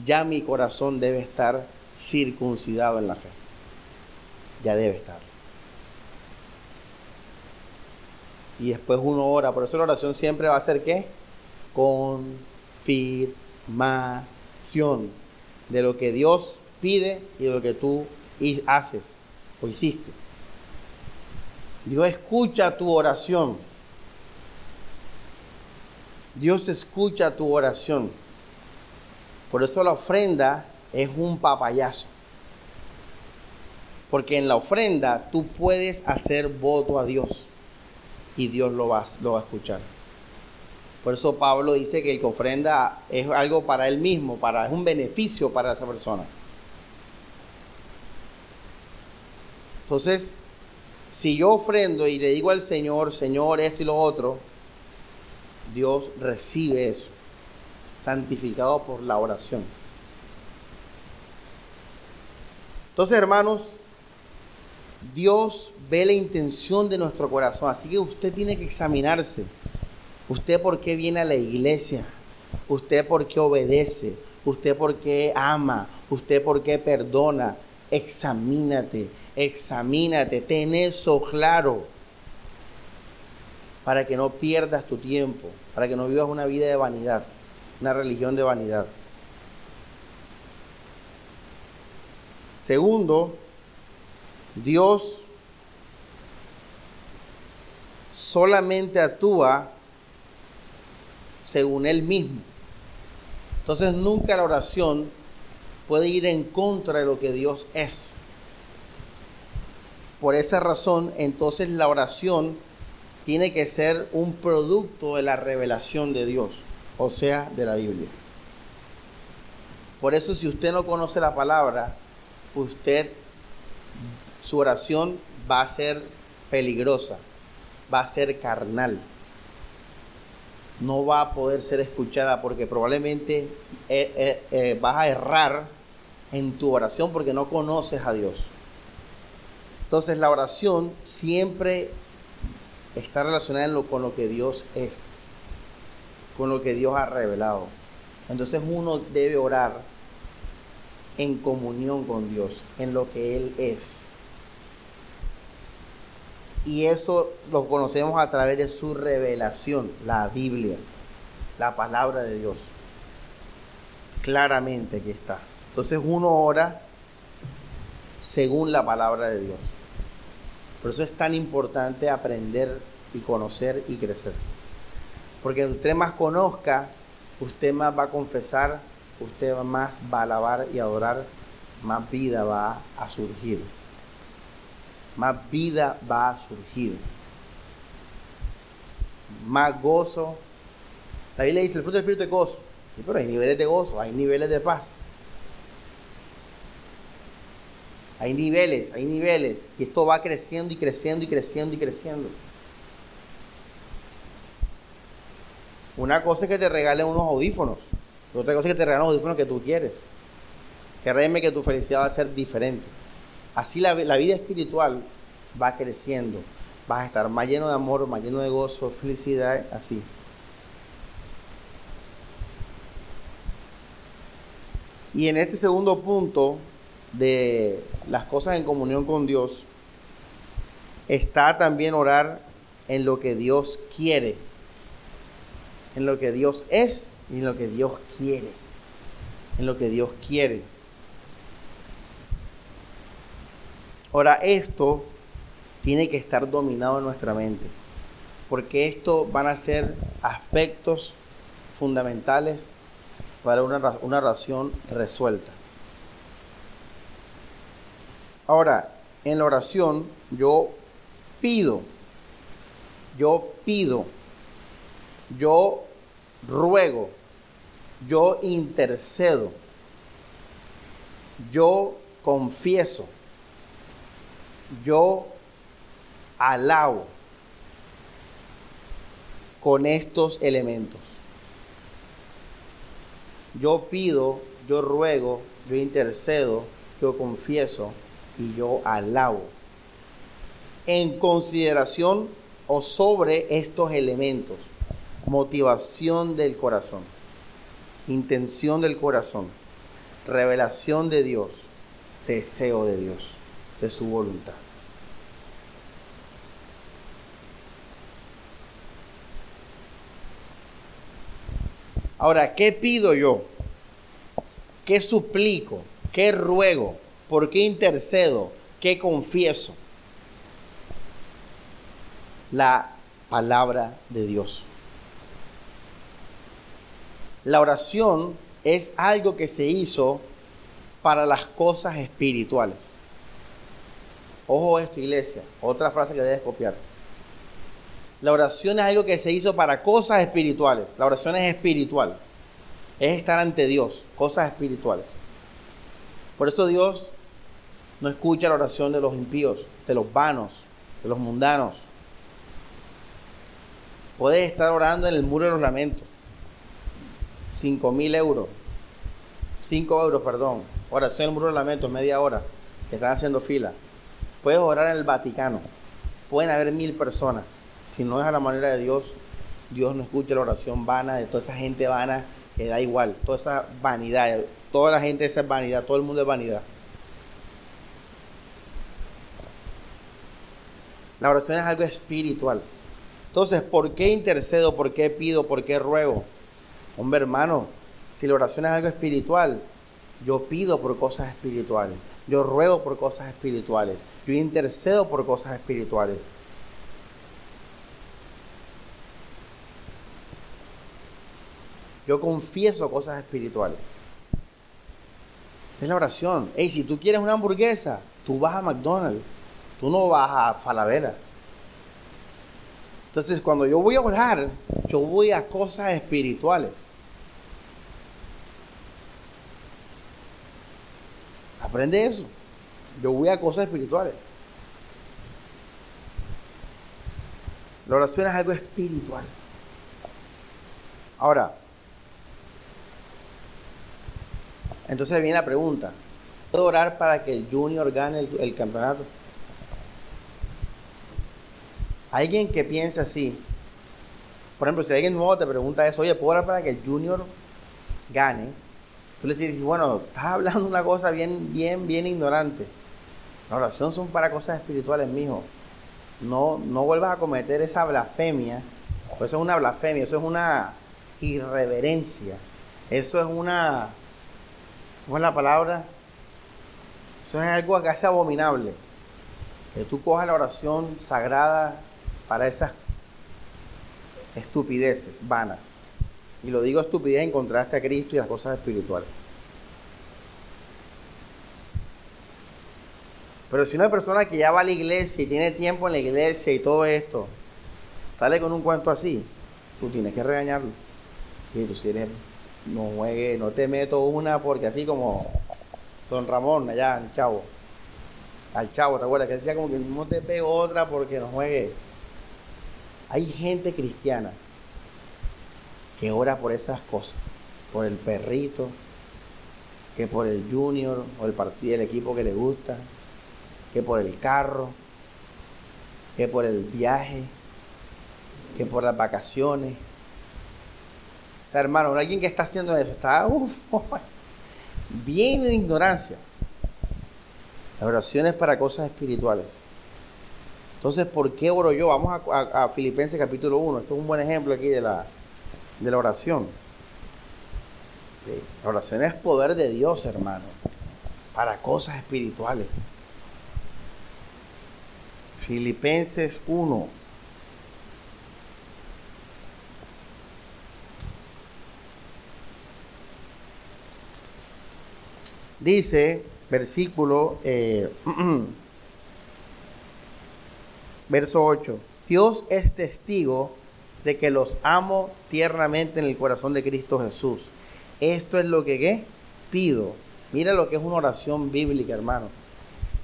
ya mi corazón debe estar circuncidado en la fe. Ya debe estar. Y después uno ora. Por eso la oración siempre va a ser qué? Confirmación de lo que Dios pide y lo que tú haces hiciste. Dios escucha tu oración. Dios escucha tu oración. Por eso la ofrenda es un papayazo. Porque en la ofrenda tú puedes hacer voto a Dios y Dios lo va, lo va a escuchar. Por eso Pablo dice que el que ofrenda es algo para él mismo, para, es un beneficio para esa persona. Entonces, si yo ofrendo y le digo al Señor, Señor, esto y lo otro, Dios recibe eso, santificado por la oración. Entonces, hermanos, Dios ve la intención de nuestro corazón, así que usted tiene que examinarse. ¿Usted por qué viene a la iglesia? ¿Usted por qué obedece? ¿Usted por qué ama? ¿Usted por qué perdona? Examínate examínate, ten eso claro, para que no pierdas tu tiempo, para que no vivas una vida de vanidad, una religión de vanidad. Segundo, Dios solamente actúa según Él mismo. Entonces nunca la oración puede ir en contra de lo que Dios es. Por esa razón, entonces la oración tiene que ser un producto de la revelación de Dios, o sea, de la Biblia. Por eso si usted no conoce la palabra, usted, su oración va a ser peligrosa, va a ser carnal. No va a poder ser escuchada porque probablemente eh, eh, eh, vas a errar en tu oración porque no conoces a Dios. Entonces la oración siempre está relacionada con lo que Dios es, con lo que Dios ha revelado. Entonces uno debe orar en comunión con Dios, en lo que Él es. Y eso lo conocemos a través de su revelación, la Biblia, la palabra de Dios. Claramente que está. Entonces uno ora según la palabra de Dios. Por eso es tan importante aprender y conocer y crecer. Porque usted más conozca, usted más va a confesar, usted más va a alabar y adorar, más vida va a surgir. Más vida va a surgir. Más gozo. La Biblia dice, el fruto del Espíritu es gozo. pero hay niveles de gozo, hay niveles de paz. Hay niveles, hay niveles. Y esto va creciendo y creciendo y creciendo y creciendo. Una cosa es que te regalen unos audífonos. Otra cosa es que te regalen los audífonos que tú quieres. Créeme que tu felicidad va a ser diferente. Así la, la, vida espiritual va creciendo. Vas a estar más lleno de amor, más lleno de gozo, felicidad, así. Y en este segundo punto de las cosas en comunión con Dios, está también orar en lo que Dios quiere en lo que Dios es y en lo que Dios quiere. En lo que Dios quiere. Ahora, esto tiene que estar dominado en nuestra mente, porque esto van a ser aspectos fundamentales para una, una resuelta. Ahora, en la oración yo pido, yo pido yo ruego, yo intercedo, yo confieso, yo alabo con estos elementos. Yo pido, yo ruego, yo intercedo, yo confieso y yo alabo. En consideración o sobre estos elementos motivación del corazón, intención del corazón, revelación de Dios, deseo de Dios, de su voluntad. Ahora, ¿qué pido yo? ¿Qué suplico? ¿Qué ruego? ¿Por qué intercedo? ¿Qué confieso? La palabra de Dios. La oración es algo que se hizo para las cosas espirituales. Ojo esto, iglesia. Otra frase que debes copiar. La oración es algo que se hizo para cosas espirituales. La oración es espiritual. Es estar ante Dios, cosas espirituales. Por eso Dios no escucha la oración de los impíos, de los vanos, de los mundanos. Puedes estar orando en el muro de los lamentos 5 mil euros, 5 euros, perdón, oración en el muro de lamentos, media hora, que están haciendo fila. Puedes orar en el Vaticano, pueden haber mil personas. Si no es a la manera de Dios, Dios no escucha la oración vana de toda esa gente vana que da igual, toda esa vanidad, toda la gente es vanidad, todo el mundo es vanidad. La oración es algo espiritual. Entonces, ¿por qué intercedo? ¿Por qué pido? ¿Por qué ruego? Hombre, hermano, si la oración es algo espiritual, yo pido por cosas espirituales, yo ruego por cosas espirituales, yo intercedo por cosas espirituales. Yo confieso cosas espirituales. Esa es la oración. Hey, si tú quieres una hamburguesa, tú vas a McDonald's. Tú no vas a Falabella. Entonces, cuando yo voy a orar, yo voy a cosas espirituales. Aprende eso. Yo voy a cosas espirituales. La oración es algo espiritual. Ahora, entonces viene la pregunta, puedo orar para que el Junior gane el, campeonato. Alguien que piensa así, por ejemplo, si alguien nuevo te pregunta eso, oye, ¿puedo orar para que el Junior gane? Tú le dices, bueno, estás hablando una cosa bien, bien, bien ignorante. La oración son para cosas espirituales, mijo. No, no vuelvas a cometer esa blasfemia. Eso es una blasfemia, eso es una irreverencia. Eso es una. ¿Cómo es la palabra? Eso es algo casi abominable. Que tú cojas la oración sagrada para esas estupideces vanas. Y lo digo estupidez en contraste a Cristo y las cosas espirituales. Pero si una persona que ya va a la iglesia y tiene tiempo en la iglesia y todo esto, sale con un cuento así, tú tienes que regañarlo. Y tú si no juegue, no te meto una porque así como Don Ramón allá, el chavo, al chavo, ¿te acuerdas? Que decía como que no te pego otra porque no juegue. Hay gente cristiana que ora por esas cosas, por el perrito, que por el junior o el partido, el equipo que le gusta, que por el carro, que por el viaje, que por las vacaciones. Hermano, alguien que está haciendo eso está bien en ignorancia. La oración es para cosas espirituales. Entonces, ¿por qué oro yo? Vamos a, Filipenses capítulo 1. Esto es un buen ejemplo aquí de la, de la oración. La oración es poder de Dios, hermano, para cosas espirituales. Filipenses 1. Dice, versículo, eh, verso 8, Dios es testigo de que los amo tiernamente en el corazón de Cristo Jesús. Esto es lo que pido. Mira lo que es una oración bíblica, hermano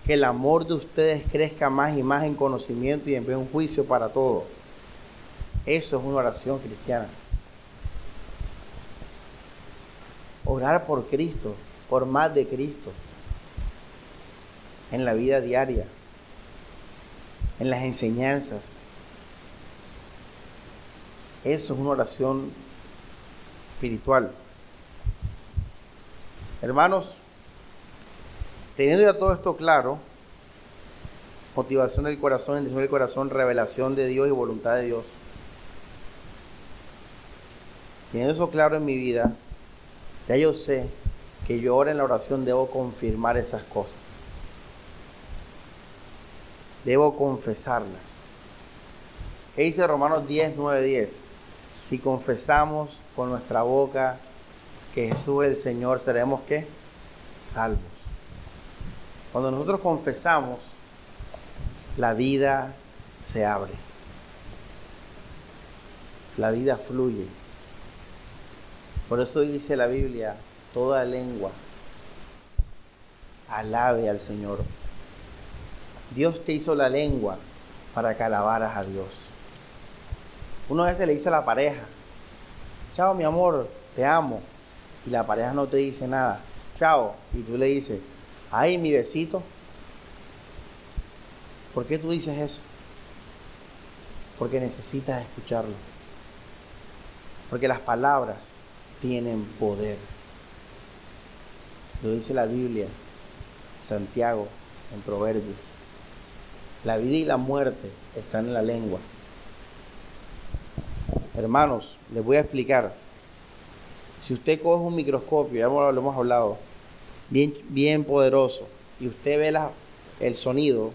que el amor de ustedes crezca más y más en conocimiento y en buen juicio para todos. Eso es una oración cristiana. Orar por Cristo, por más de Cristo, en la vida diaria, en las enseñanzas. Eso es una oración espiritual. Hermanos, Teniendo ya todo esto claro, motivación del corazón, intención del corazón, revelación de Dios y voluntad de Dios. Teniendo eso claro en mi vida, ya yo sé que yo ahora en la oración debo confirmar esas cosas. Debo confesarlas. ¿Qué dice Romanos 10, 9, 10? Si confesamos con nuestra boca que Jesús es el Señor, seremos? Salvos. Cuando nosotros confesamos, la vida se abre. La vida fluye. Por eso dice la Biblia, toda lengua alabe al Señor. Dios te hizo la lengua para que alabaras a Dios. Uno a veces le dice a la pareja, chao mi amor, te amo. Y la pareja no te dice nada. Chao. Y tú le dices, ay, mi besito. ¿Por qué tú dices eso? Porque necesitas escucharlo. Porque las palabras tienen poder. Lo dice la Biblia, Santiago, en Proverbios. La vida y la muerte están en la lengua. Hermanos, les voy a explicar. Si usted coge un microscopio, ya lo hemos hablado, bien, bien poderoso y usted ve la, el sonido,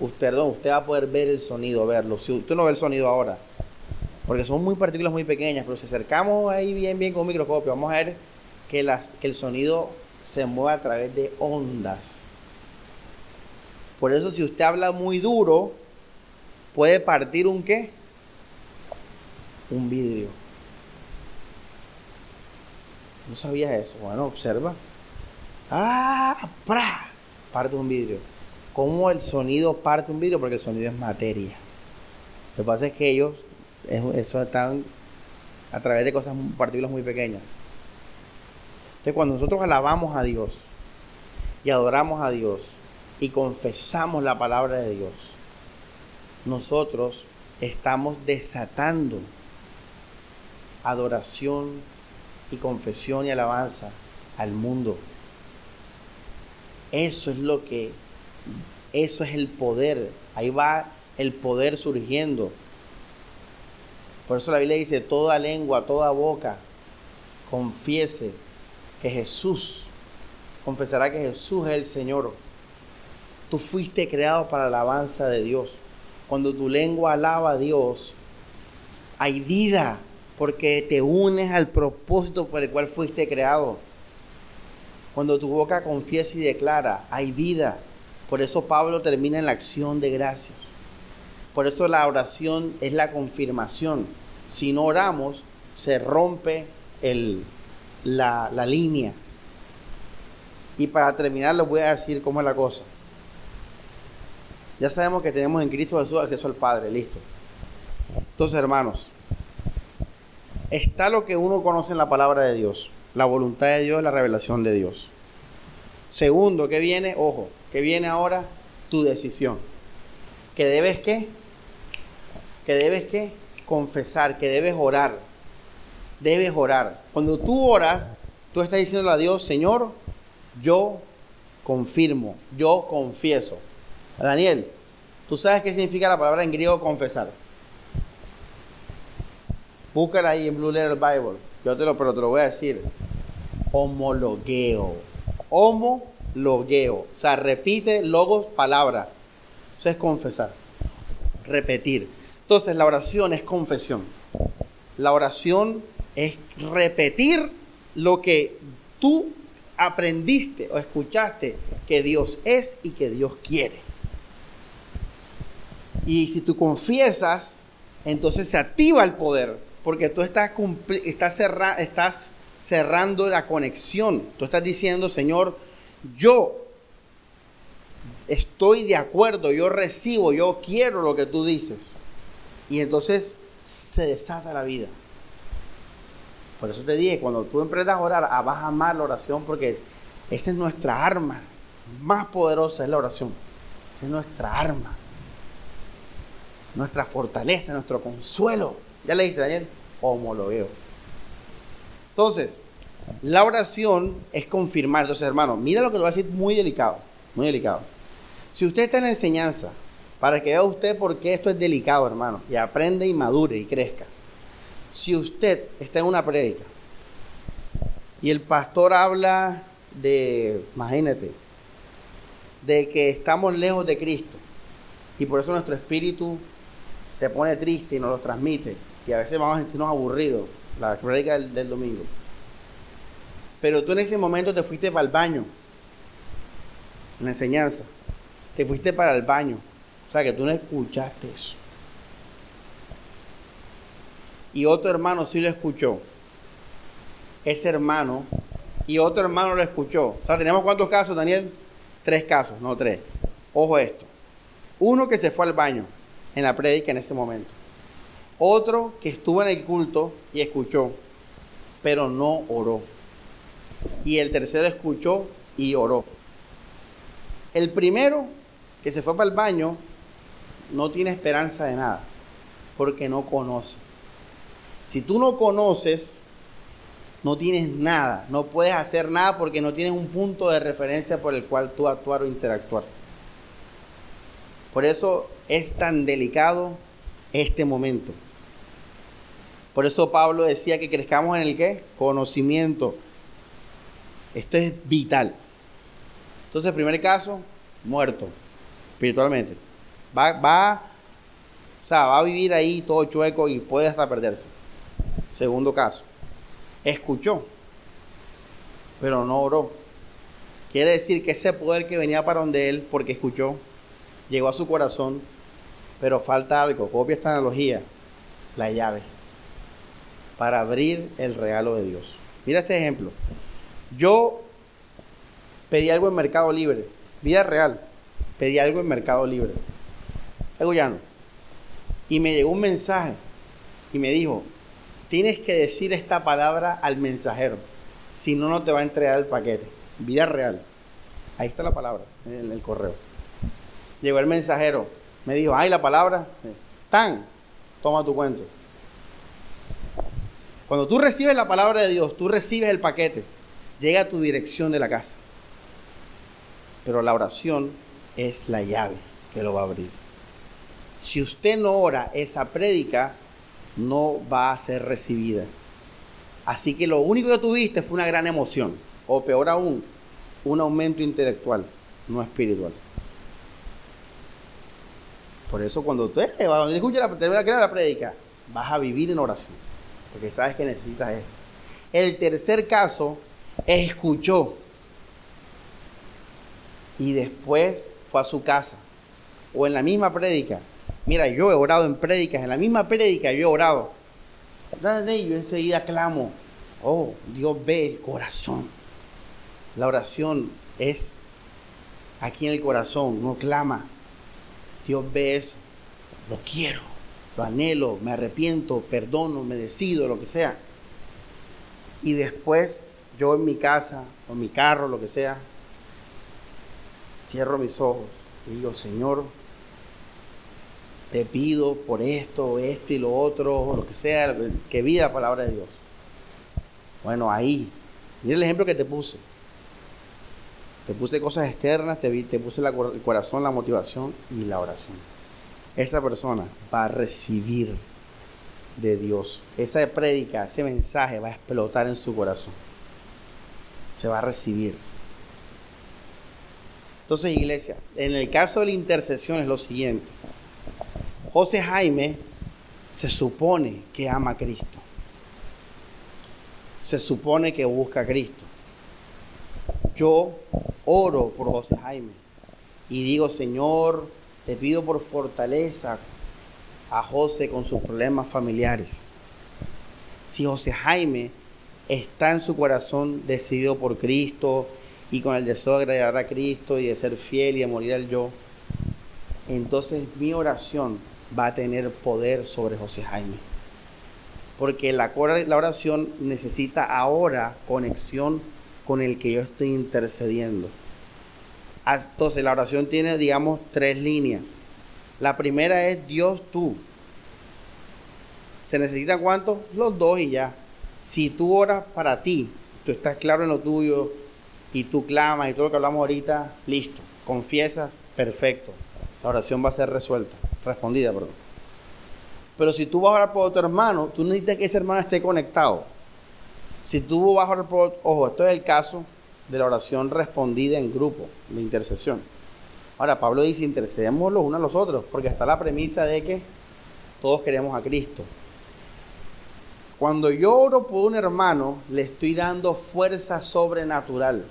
usted, perdón, usted va a poder ver el sonido, verlo. Si usted no ve el sonido ahora, porque son muy partículas muy pequeñas, pero si acercamos ahí bien, bien con un microscopio, vamos a ver que, las, que el sonido se mueve a través de ondas. Por eso si usted habla muy duro, puede partir un qué? Un vidrio. ¿No sabías eso? Bueno, observa. ¡Ah! ¡Pra! Parte un vidrio. ¿Cómo el sonido parte un vidrio? Porque el sonido es materia. Lo que pasa es que ellos, eso están a través de cosas, partículas muy pequeñas. Entonces, cuando nosotros alabamos a Dios y adoramos a Dios y confesamos la palabra de Dios, nosotros estamos desatando adoración y confesión y alabanza al mundo. Eso es lo que, eso es el poder. Ahí va el poder surgiendo. Por eso la Biblia dice, toda lengua, toda boca, confiese que Jesús, confesará que Jesús es el Señor. Tú fuiste creado para la alabanza de Dios. Cuando tu lengua alaba a Dios, hay vida, porque te unes al propósito por el cual fuiste creado. Cuando tu boca confiesa y declara, hay vida. Por eso Pablo termina en la acción de gracias. Por eso la oración es la confirmación. Si no oramos, se rompe el, la, la línea. Y para terminar les voy a decir cómo es la cosa. Ya sabemos que tenemos en Cristo Jesús acceso al Padre, listo. Entonces, hermanos, está lo que uno conoce en la palabra de Dios, la voluntad de Dios, la revelación de Dios. Segundo, ¿qué viene? Ojo, ¿qué viene ahora? Tu decisión. ¿Que debes qué? Que debes qué? Confesar, que debes orar. Debes orar. Cuando tú oras, tú estás diciendo a Dios, Señor, yo confirmo, yo confieso. Daniel, ¿tú sabes qué significa la palabra en griego confesar? Búscala ahí en Blue Letter Bible. Yo te lo, pero te lo voy a decir. Homologueo. Homologueo. O sea, repite logos, palabra. Eso es confesar. Repetir. Entonces, la oración es confesión. La oración es repetir lo que tú aprendiste o escuchaste que Dios es y que Dios quiere. Y si tú confiesas, entonces se activa el poder porque tú estás, estás, estás cerrando la conexión. Tú estás diciendo, Señor, yo estoy de acuerdo, yo recibo, yo quiero lo que tú dices. Y entonces se desata la vida. Por eso te dije, cuando tú emprendas a orar, vas a amar la oración porque esa es nuestra arma. Más poderosa es la oración. Esa es nuestra arma. Nuestra fortaleza, nuestro consuelo. ¿Ya leíste, Daniel? Homologueo. Entonces, la oración es confirmar. Entonces, hermano, mira lo que te voy a decir muy delicado. Muy delicado. Si usted está en la enseñanza, para que vea usted por qué esto es delicado, hermano, y aprende y madure y crezca. Si usted está en una prédica y el pastor habla de, imagínate, de que estamos lejos de Cristo y por eso nuestro espíritu se pone triste y nos lo transmite y a veces vamos a sentirnos aburridos, la prédica del, domingo. Pero tú en ese momento te fuiste para el baño, en la enseñanza, te fuiste para el baño, o sea que tú no escuchaste eso. Y otro hermano sí lo escuchó. Ese hermano y otro hermano lo escuchó. O sea, tenemos cuántos casos, Daniel? Tres casos, no tres. Ojo esto. Uno que se fue al baño en la prédica en ese momento. Otro que estuvo en el culto y escuchó, pero no oró. Y el tercero escuchó y oró. El primero que se fue para el baño no tiene esperanza de nada, porque no conoce. Si tú no conoces, no tienes nada, no puedes hacer nada porque no tienes un punto de referencia por el cual tú actuar o interactuar. Por eso es tan delicado este momento. Por eso Pablo decía que crezcamos en el qué? Conocimiento. Esto es vital. Entonces, primer caso, muerto espiritualmente. Va, va, o sea, va a vivir ahí todo chueco y puede hasta perderse. Segundo caso, escuchó, pero no oró. Quiere decir que ese poder que venía para donde él, porque escuchó, llegó a su corazón, pero falta algo. Copia esta analogía, la llave para abrir el regalo de Dios. Mira este ejemplo. Yo pedí algo en Mercado Libre, vida real, pedí algo en Mercado Libre, algo llano. Y me llegó un mensaje y me dijo, tienes que decir esta palabra al mensajero, si no, no te va a entregar el paquete. Vida real. Ahí está la palabra, en el correo. Llegó el mensajero, me dijo, ay, la palabra, tan, toma tu cuento. Cuando tú recibes la palabra de Dios, tú recibes el paquete, llega a tu dirección de la casa. Pero la oración es la llave que lo va a abrir. Si usted no ora, esa prédica no va a ser recibida. Así que lo único que tuviste fue una gran emoción, o peor aún, un aumento intelectual, no espiritual. Por eso cuando usted escucha la, la prédica, vas a vivir en oración, porque sabes que necesitas esto. El tercer caso, escuchó y después fue a su casa o en la misma prédica. Mira, yo he orado en prédicas, en la misma prédica yo he orado. Yo enseguida clamo, oh, Dios ve el corazón. La oración es aquí en el corazón, no clama. Dios ve eso. Lo quiero, lo anhelo, me arrepiento, perdono, me decido, lo que sea. Y después yo en mi casa, o en mi carro, lo que sea, cierro mis ojos y digo, Señor, te pido por esto, esto y lo otro, lo que sea, que vida la palabra de Dios. Bueno, ahí, mira el ejemplo que te puse. Te puse cosas externas, te, te puse el corazón, la motivación y la oración. Esa persona va a recibir de Dios. Esa prédica, ese mensaje va a explotar en su corazón. Se va a recibir. Entonces, iglesia, en el caso de la intercesión es lo siguiente. José Jaime se supone que ama a Cristo. Se supone que busca a Cristo. Yo oro por José Jaime y digo, Señor, te pido por fortaleza a José con sus problemas familiares. Si José Jaime está en su corazón decidido por Cristo y con el deseo de agradar a Cristo y de ser fiel y de morir al yo, entonces mi oración va a tener poder sobre José Jaime. Porque la, oración necesita ahora conexión con el que yo estoy intercediendo. Entonces la oración tiene, digamos, tres líneas. La primera es Dios tú. ¿Se necesitan cuántos? Los dos y ya. Si tú oras para ti, tú estás claro en lo tuyo y tú clamas y todo lo que hablamos ahorita, listo. Confiesas, perfecto. La oración va a ser resuelta, respondida, perdón. Pero si tú vas a orar por tu hermano, tú necesitas que ese hermano esté conectado. Si tú vas a orar por, ojo, esto es el caso de la oración respondida en grupo, la intercesión. Ahora, Pablo dice, intercedemos los unos a los otros, porque está la premisa de que todos queremos a Cristo. Cuando yo oro por un hermano, le estoy dando fuerza sobrenatural.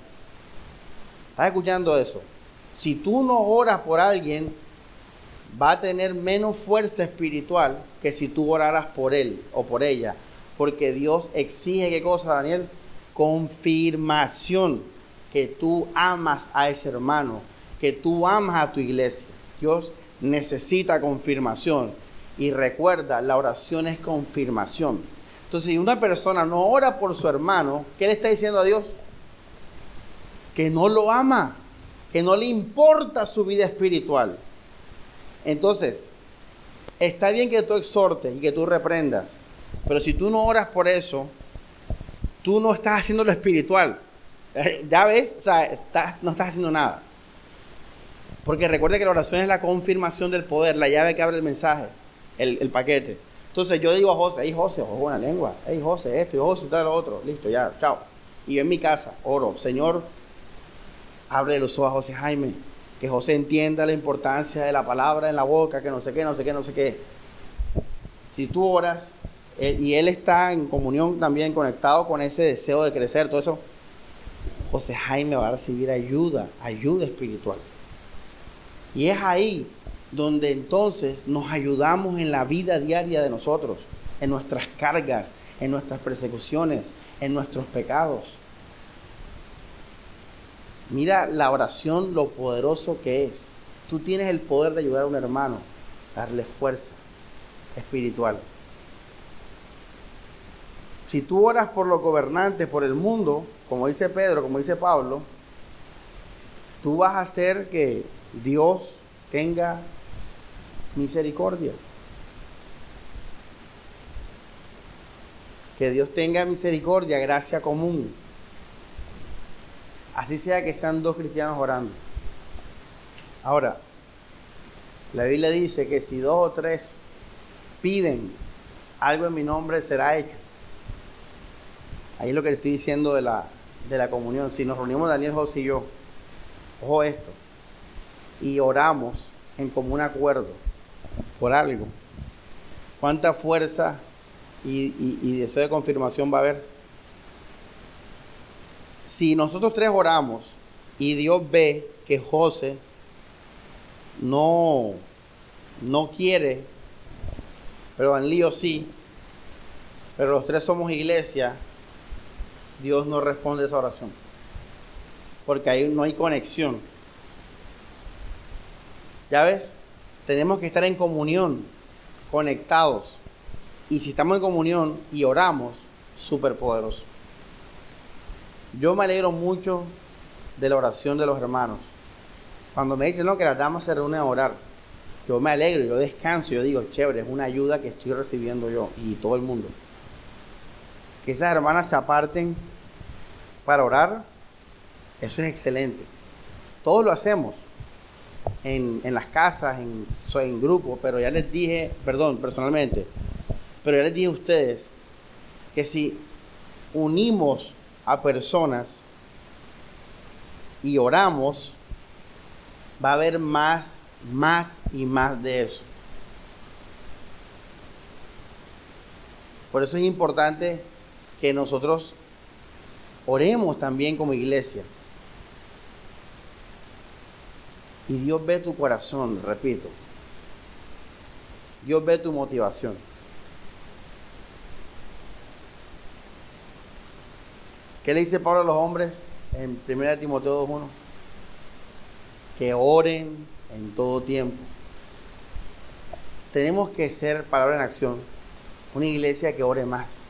¿Estás escuchando eso? Si tú no oras por alguien, va a tener menos fuerza espiritual que si tú oraras por él o por ella porque Dios exige qué cosa, Daniel? Confirmación que tú amas a ese hermano, que tú amas a tu iglesia. Dios necesita confirmación. Y recuerda, la oración es confirmación. Entonces, si una persona no ora por su hermano, ¿qué le está diciendo a Dios? Que no lo ama, que no le importa su vida espiritual. Entonces, está bien que tú exhortes y que tú reprendas, pero si tú no oras por eso, tú no estás haciendo lo espiritual. Eh, ya ves, o sea, no estás haciendo nada. Porque recuerde que la oración es la confirmación del poder, la llave que abre el mensaje, el, paquete. Entonces yo digo a José, hey José, ojo buena lengua, hey José, esto y José, tal, lo otro, listo, ya, chao. Y yo en mi casa oro, Señor, abre los ojos a José Jaime, que José entienda la importancia de la palabra en la boca, que no sé qué, no sé qué, no sé qué. Si tú oras, eh, y él está en comunión también conectado con ese deseo de crecer, todo eso, José Jaime va a recibir ayuda, ayuda espiritual. Y es ahí donde entonces nos ayudamos en la vida diaria de nosotros, en nuestras cargas, en nuestras persecuciones, en nuestros pecados. Mira la oración, lo poderoso que es. Tú tienes el poder de ayudar a un hermano, darle fuerza espiritual. Si tú oras por los gobernantes, por el mundo, como dice Pedro, como dice Pablo, tú vas a hacer que Dios tenga misericordia. Que Dios tenga misericordia, gracia común. Así sea que sean dos cristianos orando. Ahora, la Biblia dice que si dos o tres piden algo en mi nombre, será hecho. Ahí es lo que estoy diciendo de la, de la comunión. Si nos reunimos Daniel, José y yo, ojo esto, y oramos en común acuerdo por algo, ¿cuánta fuerza y, deseo de confirmación va a haber? Si nosotros tres oramos y Dios ve que José no, no quiere, pero en lío sí, pero los tres somos iglesia, Dios no responde esa oración. Porque ahí no hay conexión. ¿Ya ves? Tenemos que estar en comunión, conectados. Y si estamos en comunión y oramos, súper poderoso. Yo me alegro mucho de la oración de los hermanos. Cuando me dicen no, que las damas se reúnen a orar, yo me alegro, yo descanso, yo digo, chévere, es una ayuda que estoy recibiendo yo y todo el mundo. Que esas hermanas se aparten para orar, eso es excelente. Todos lo hacemos en, las casas, en, en grupos, pero ya les dije, perdón, personalmente, pero ya les dije a ustedes que si unimos a personas y oramos, va a haber más, más y más de eso. Por eso es importante que nosotros oremos también como iglesia. Y Dios ve tu corazón, repito. Dios ve tu motivación. ¿Qué le dice Pablo a los hombres en 1 Timoteo 2.1? Que oren en todo tiempo. Tenemos que ser, palabra en acción, una iglesia que ore más.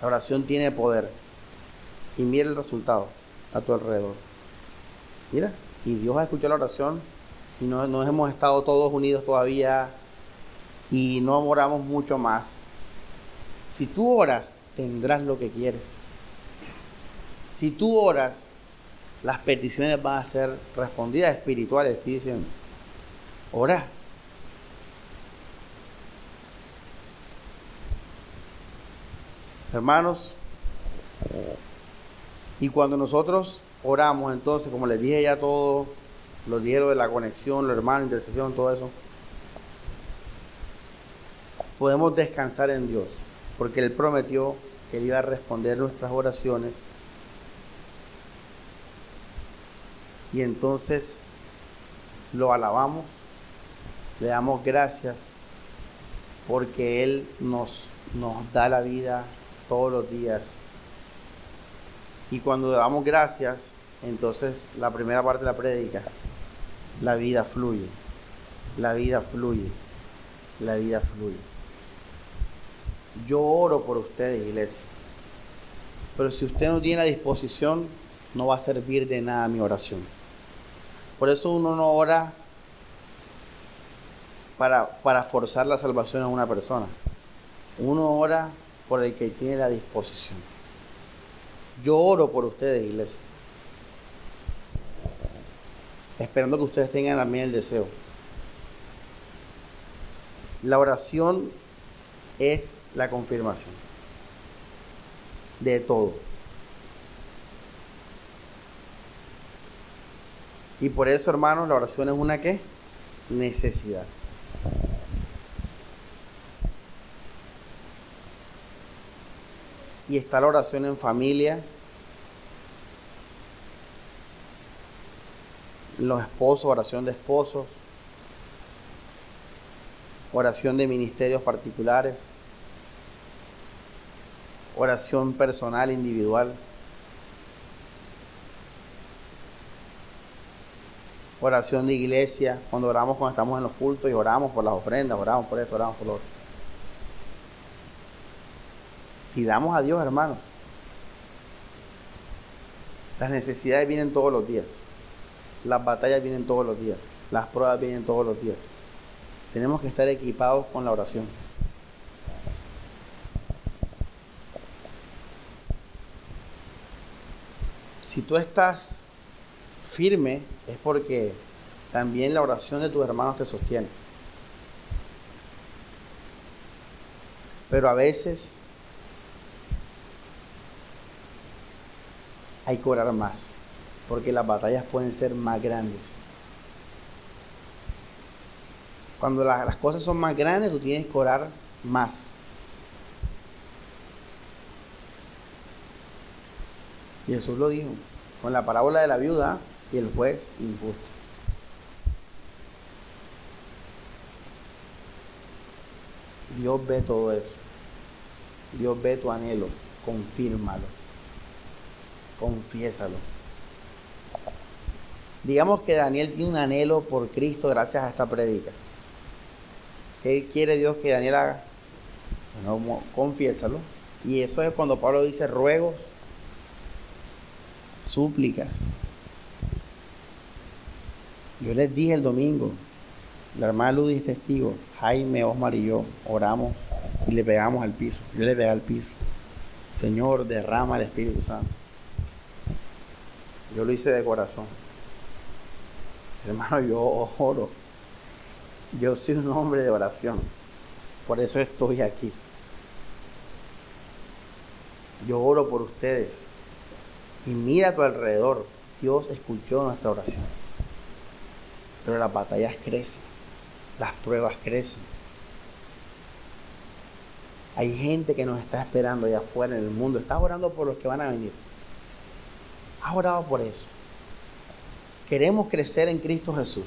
La oración tiene poder. Y mira el resultado a tu alrededor. Mira, y Dios ha escuchado la oración y no, hemos estado todos unidos todavía y no oramos mucho más. Si tú oras, tendrás lo que quieres. Si tú oras, las peticiones van a ser respondidas espirituales, estoy diciendo. Ora. Hermanos, y cuando nosotros oramos, entonces, como les dije ya todo, los dijeron de la conexión, los hermanos, intercesión, todo eso, podemos descansar en Dios, porque Él prometió que Él iba a responder nuestras oraciones. Y entonces lo alabamos, le damos gracias, porque Él nos, nos da la vida todos los días. Y cuando damos gracias, entonces la primera parte de la prédica, la vida fluye, la vida fluye, la vida fluye. Yo oro por ustedes, iglesia. Pero si usted no tiene la disposición, no va a servir de nada mi oración. Por eso uno no ora para, para forzar la salvación a una persona. Uno ora por el que tiene la disposición. Yo oro por ustedes, iglesia. Esperando que ustedes tengan también el deseo. La oración es la confirmación de todo. Y por eso, hermanos, la oración es una? Necesidad. y está la oración en familia. Los esposos, oración de esposos, oración de ministerios particulares, oración personal, individual, oración de iglesia, cuando oramos cuando estamos en los cultos y oramos por las ofrendas, oramos por esto, oramos por lo otro. Y damos a Dios, hermanos. Las necesidades vienen todos los días. Las batallas vienen todos los días. Las pruebas vienen todos los días. Tenemos que estar equipados con la oración. Si tú estás firme es porque también la oración de tus hermanos te sostiene. Pero a veces hay que orar más, porque las batallas pueden ser más grandes. Cuando las cosas son más grandes, tú tienes que orar más. Jesús lo dijo con la parábola de la viuda y el juez injusto. Dios ve todo eso. Dios ve tu anhelo. Confírmalo. Confiésalo. Digamos que Daniel tiene un anhelo por Cristo gracias a esta prédica. ¿Qué quiere Dios que Daniel haga? Bueno, confiésalo. Y eso es cuando Pablo dice ruegos, súplicas. Yo les dije el domingo, la hermana Ludi es testigo, Jaime, Osmar y yo oramos y le pegamos al piso. Yo le pegué al piso. Señor, derrama el Espíritu Santo. Yo lo hice de corazón. Hermano, yo oro. Yo soy un hombre de oración. Por eso estoy aquí. Yo oro por ustedes. Y mira a tu alrededor. Dios escuchó nuestra oración. Pero las batallas crecen. Las pruebas crecen. Hay gente que nos está esperando allá afuera en el mundo. Estás orando por los que van a venir. Has orado por eso. Queremos crecer en Cristo Jesús.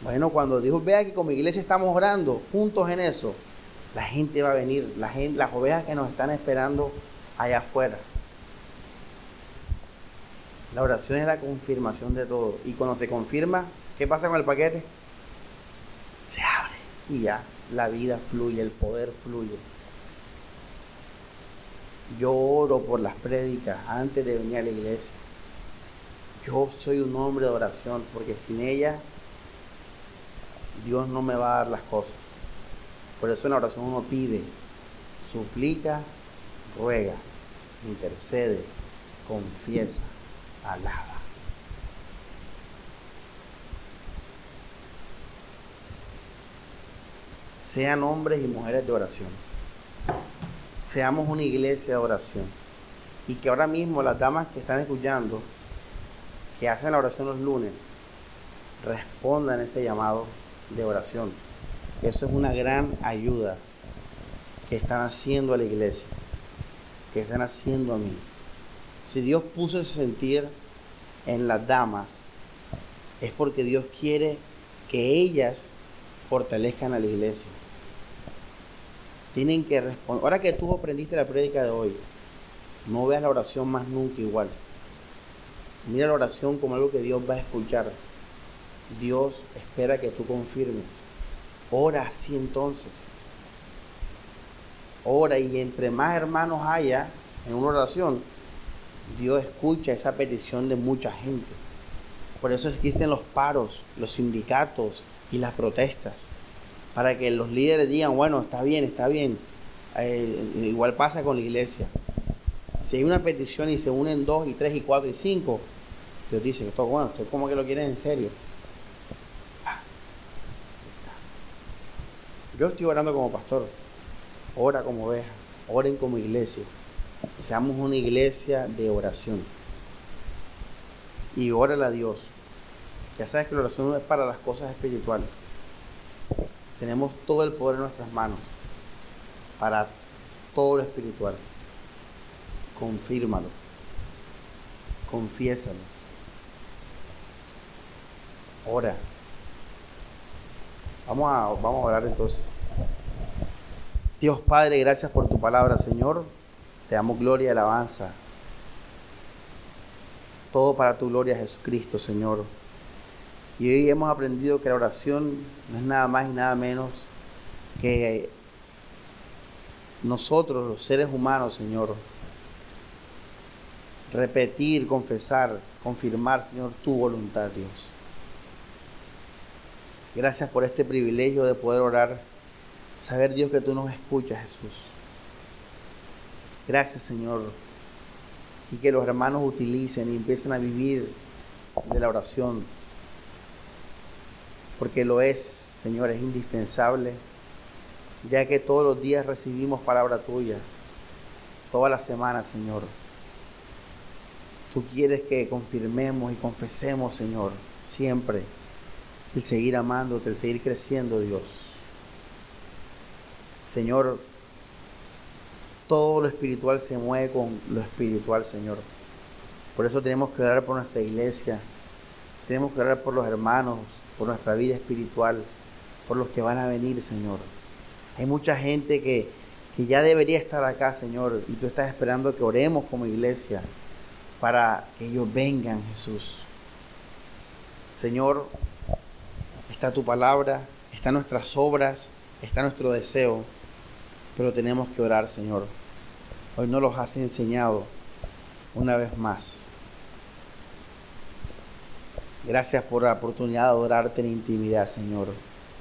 Bueno, cuando Dios vea que como iglesia estamos orando juntos en eso, la gente va a venir, la gente, las ovejas que nos están esperando allá afuera. La oración es la confirmación de todo. Y cuando se confirma, ¿qué pasa con el paquete? Se abre y ya la vida fluye, el poder fluye. Yo oro por las prédicas antes de venir a la iglesia. Yo soy un hombre de oración porque sin ella Dios no me va a dar las cosas. Por eso en la oración uno pide, suplica, ruega, intercede, confiesa, alaba. Sean hombres y mujeres de oración. Seamos una iglesia de oración. Y que ahora mismo las damas que están escuchando, que hacen la oración los lunes, respondan ese llamado de oración. Eso es una gran ayuda que están haciendo a la iglesia, que están haciendo a mí. Si Dios puso ese sentir en las damas, es porque Dios quiere que ellas fortalezcan a la iglesia. Tienen que responder. Ahora que tú aprendiste la prédica de hoy, no veas la oración más nunca igual. Mira la oración como algo que Dios va a escuchar. Dios espera que tú confirmes. Ora así entonces. Ora y entre más hermanos haya en una oración, Dios escucha esa petición de mucha gente. Por eso existen los paros, los sindicatos y las protestas. Para que los líderes digan, bueno, está bien, está bien. Eh, igual pasa con la iglesia. Si hay una petición y se unen dos y tres y cuatro y cinco, Dios dice, esto bueno, esto como que lo quieren en serio. Yo estoy orando como pastor, ora como oveja, oren como iglesia. Seamos una iglesia de oración. Y órale a Dios. Ya sabes que la oración no es para las cosas espirituales. Tenemos todo el poder en nuestras manos para todo lo espiritual. Confírmalo. Confiésalo. Ora. Vamos a, vamos a orar entonces. Dios Padre, gracias por tu palabra, Señor. Te damos gloria y alabanza. Todo para tu gloria, Jesucristo, Señor. Y hoy hemos aprendido que la oración no es nada más y nada menos que nosotros, los seres humanos, Señor, repetir, confesar, confirmar, Señor, tu voluntad, Dios. Gracias por este privilegio de poder orar, saber, Dios, que tú nos escuchas, Jesús. Gracias, Señor. Y que los hermanos utilicen y empiecen a vivir de la oración. Porque lo es, Señor, es indispensable, ya que todos los días recibimos palabra tuya, toda la semana, Señor. Tú quieres que confirmemos y confesemos, Señor, siempre el seguir amándote, el seguir creciendo, Dios. Señor, todo lo espiritual se mueve con lo espiritual, Señor. Por eso tenemos que orar por nuestra iglesia, tenemos que orar por los hermanos, por nuestra vida espiritual, por los que van a venir, Señor. Hay mucha gente que, que ya debería estar acá, Señor, y tú estás esperando que oremos como iglesia para que ellos vengan, Jesús. Señor, está tu palabra, están nuestras obras, está nuestro deseo, pero tenemos que orar, Señor. Hoy no los has enseñado una vez más. Gracias por la oportunidad de adorarte en intimidad, Señor,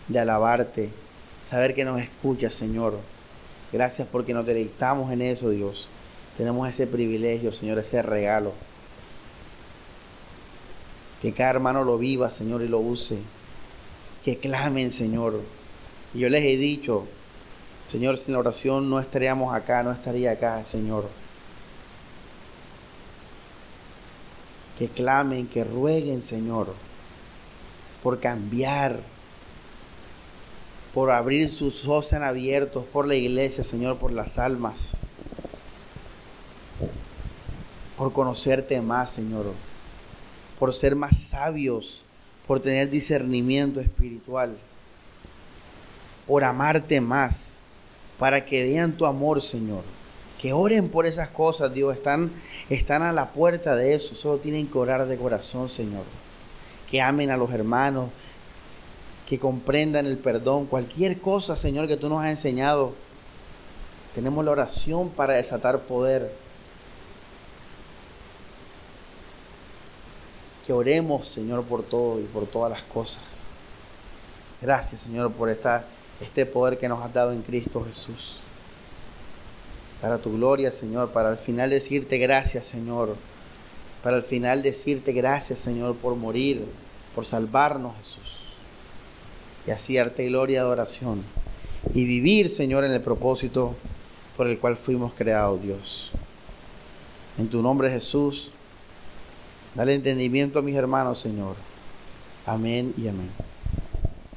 de alabarte, saber que nos escuchas, Señor. Gracias porque nos deleitamos en eso, Dios. Tenemos ese privilegio, Señor, ese regalo. Que cada hermano lo viva, Señor, y lo use. Que clamen, Señor. Y yo les he dicho, Señor, sin la oración no estaríamos acá, no estaría acá, Señor. Que clamen, que rueguen, Señor, por cambiar, por abrir sus ojos abiertos por la iglesia, Señor, por las almas por conocerte más, Señor, por ser más sabios, por tener discernimiento espiritual, por amarte más, para que vean tu amor, Señor. Que oren por esas cosas, Dios, están, están a la puerta de eso, solo tienen que orar de corazón, Señor. Que amen a los hermanos, que comprendan el perdón, cualquier cosa, Señor, que tú nos has enseñado. Tenemos la oración para desatar poder que oremos, Señor, por todo y por todas las cosas. Gracias, Señor, por esta, este poder que nos has dado en Cristo Jesús. Para tu gloria, Señor, para al final decirte gracias, Señor. Para al final decirte gracias, Señor, por morir, por salvarnos, Jesús. Y así darte gloria y adoración. Y vivir, Señor, en el propósito por el cual fuimos creados, Dios. En tu nombre, Jesús. Dale entendimiento a mis hermanos, Señor. Amén y amén.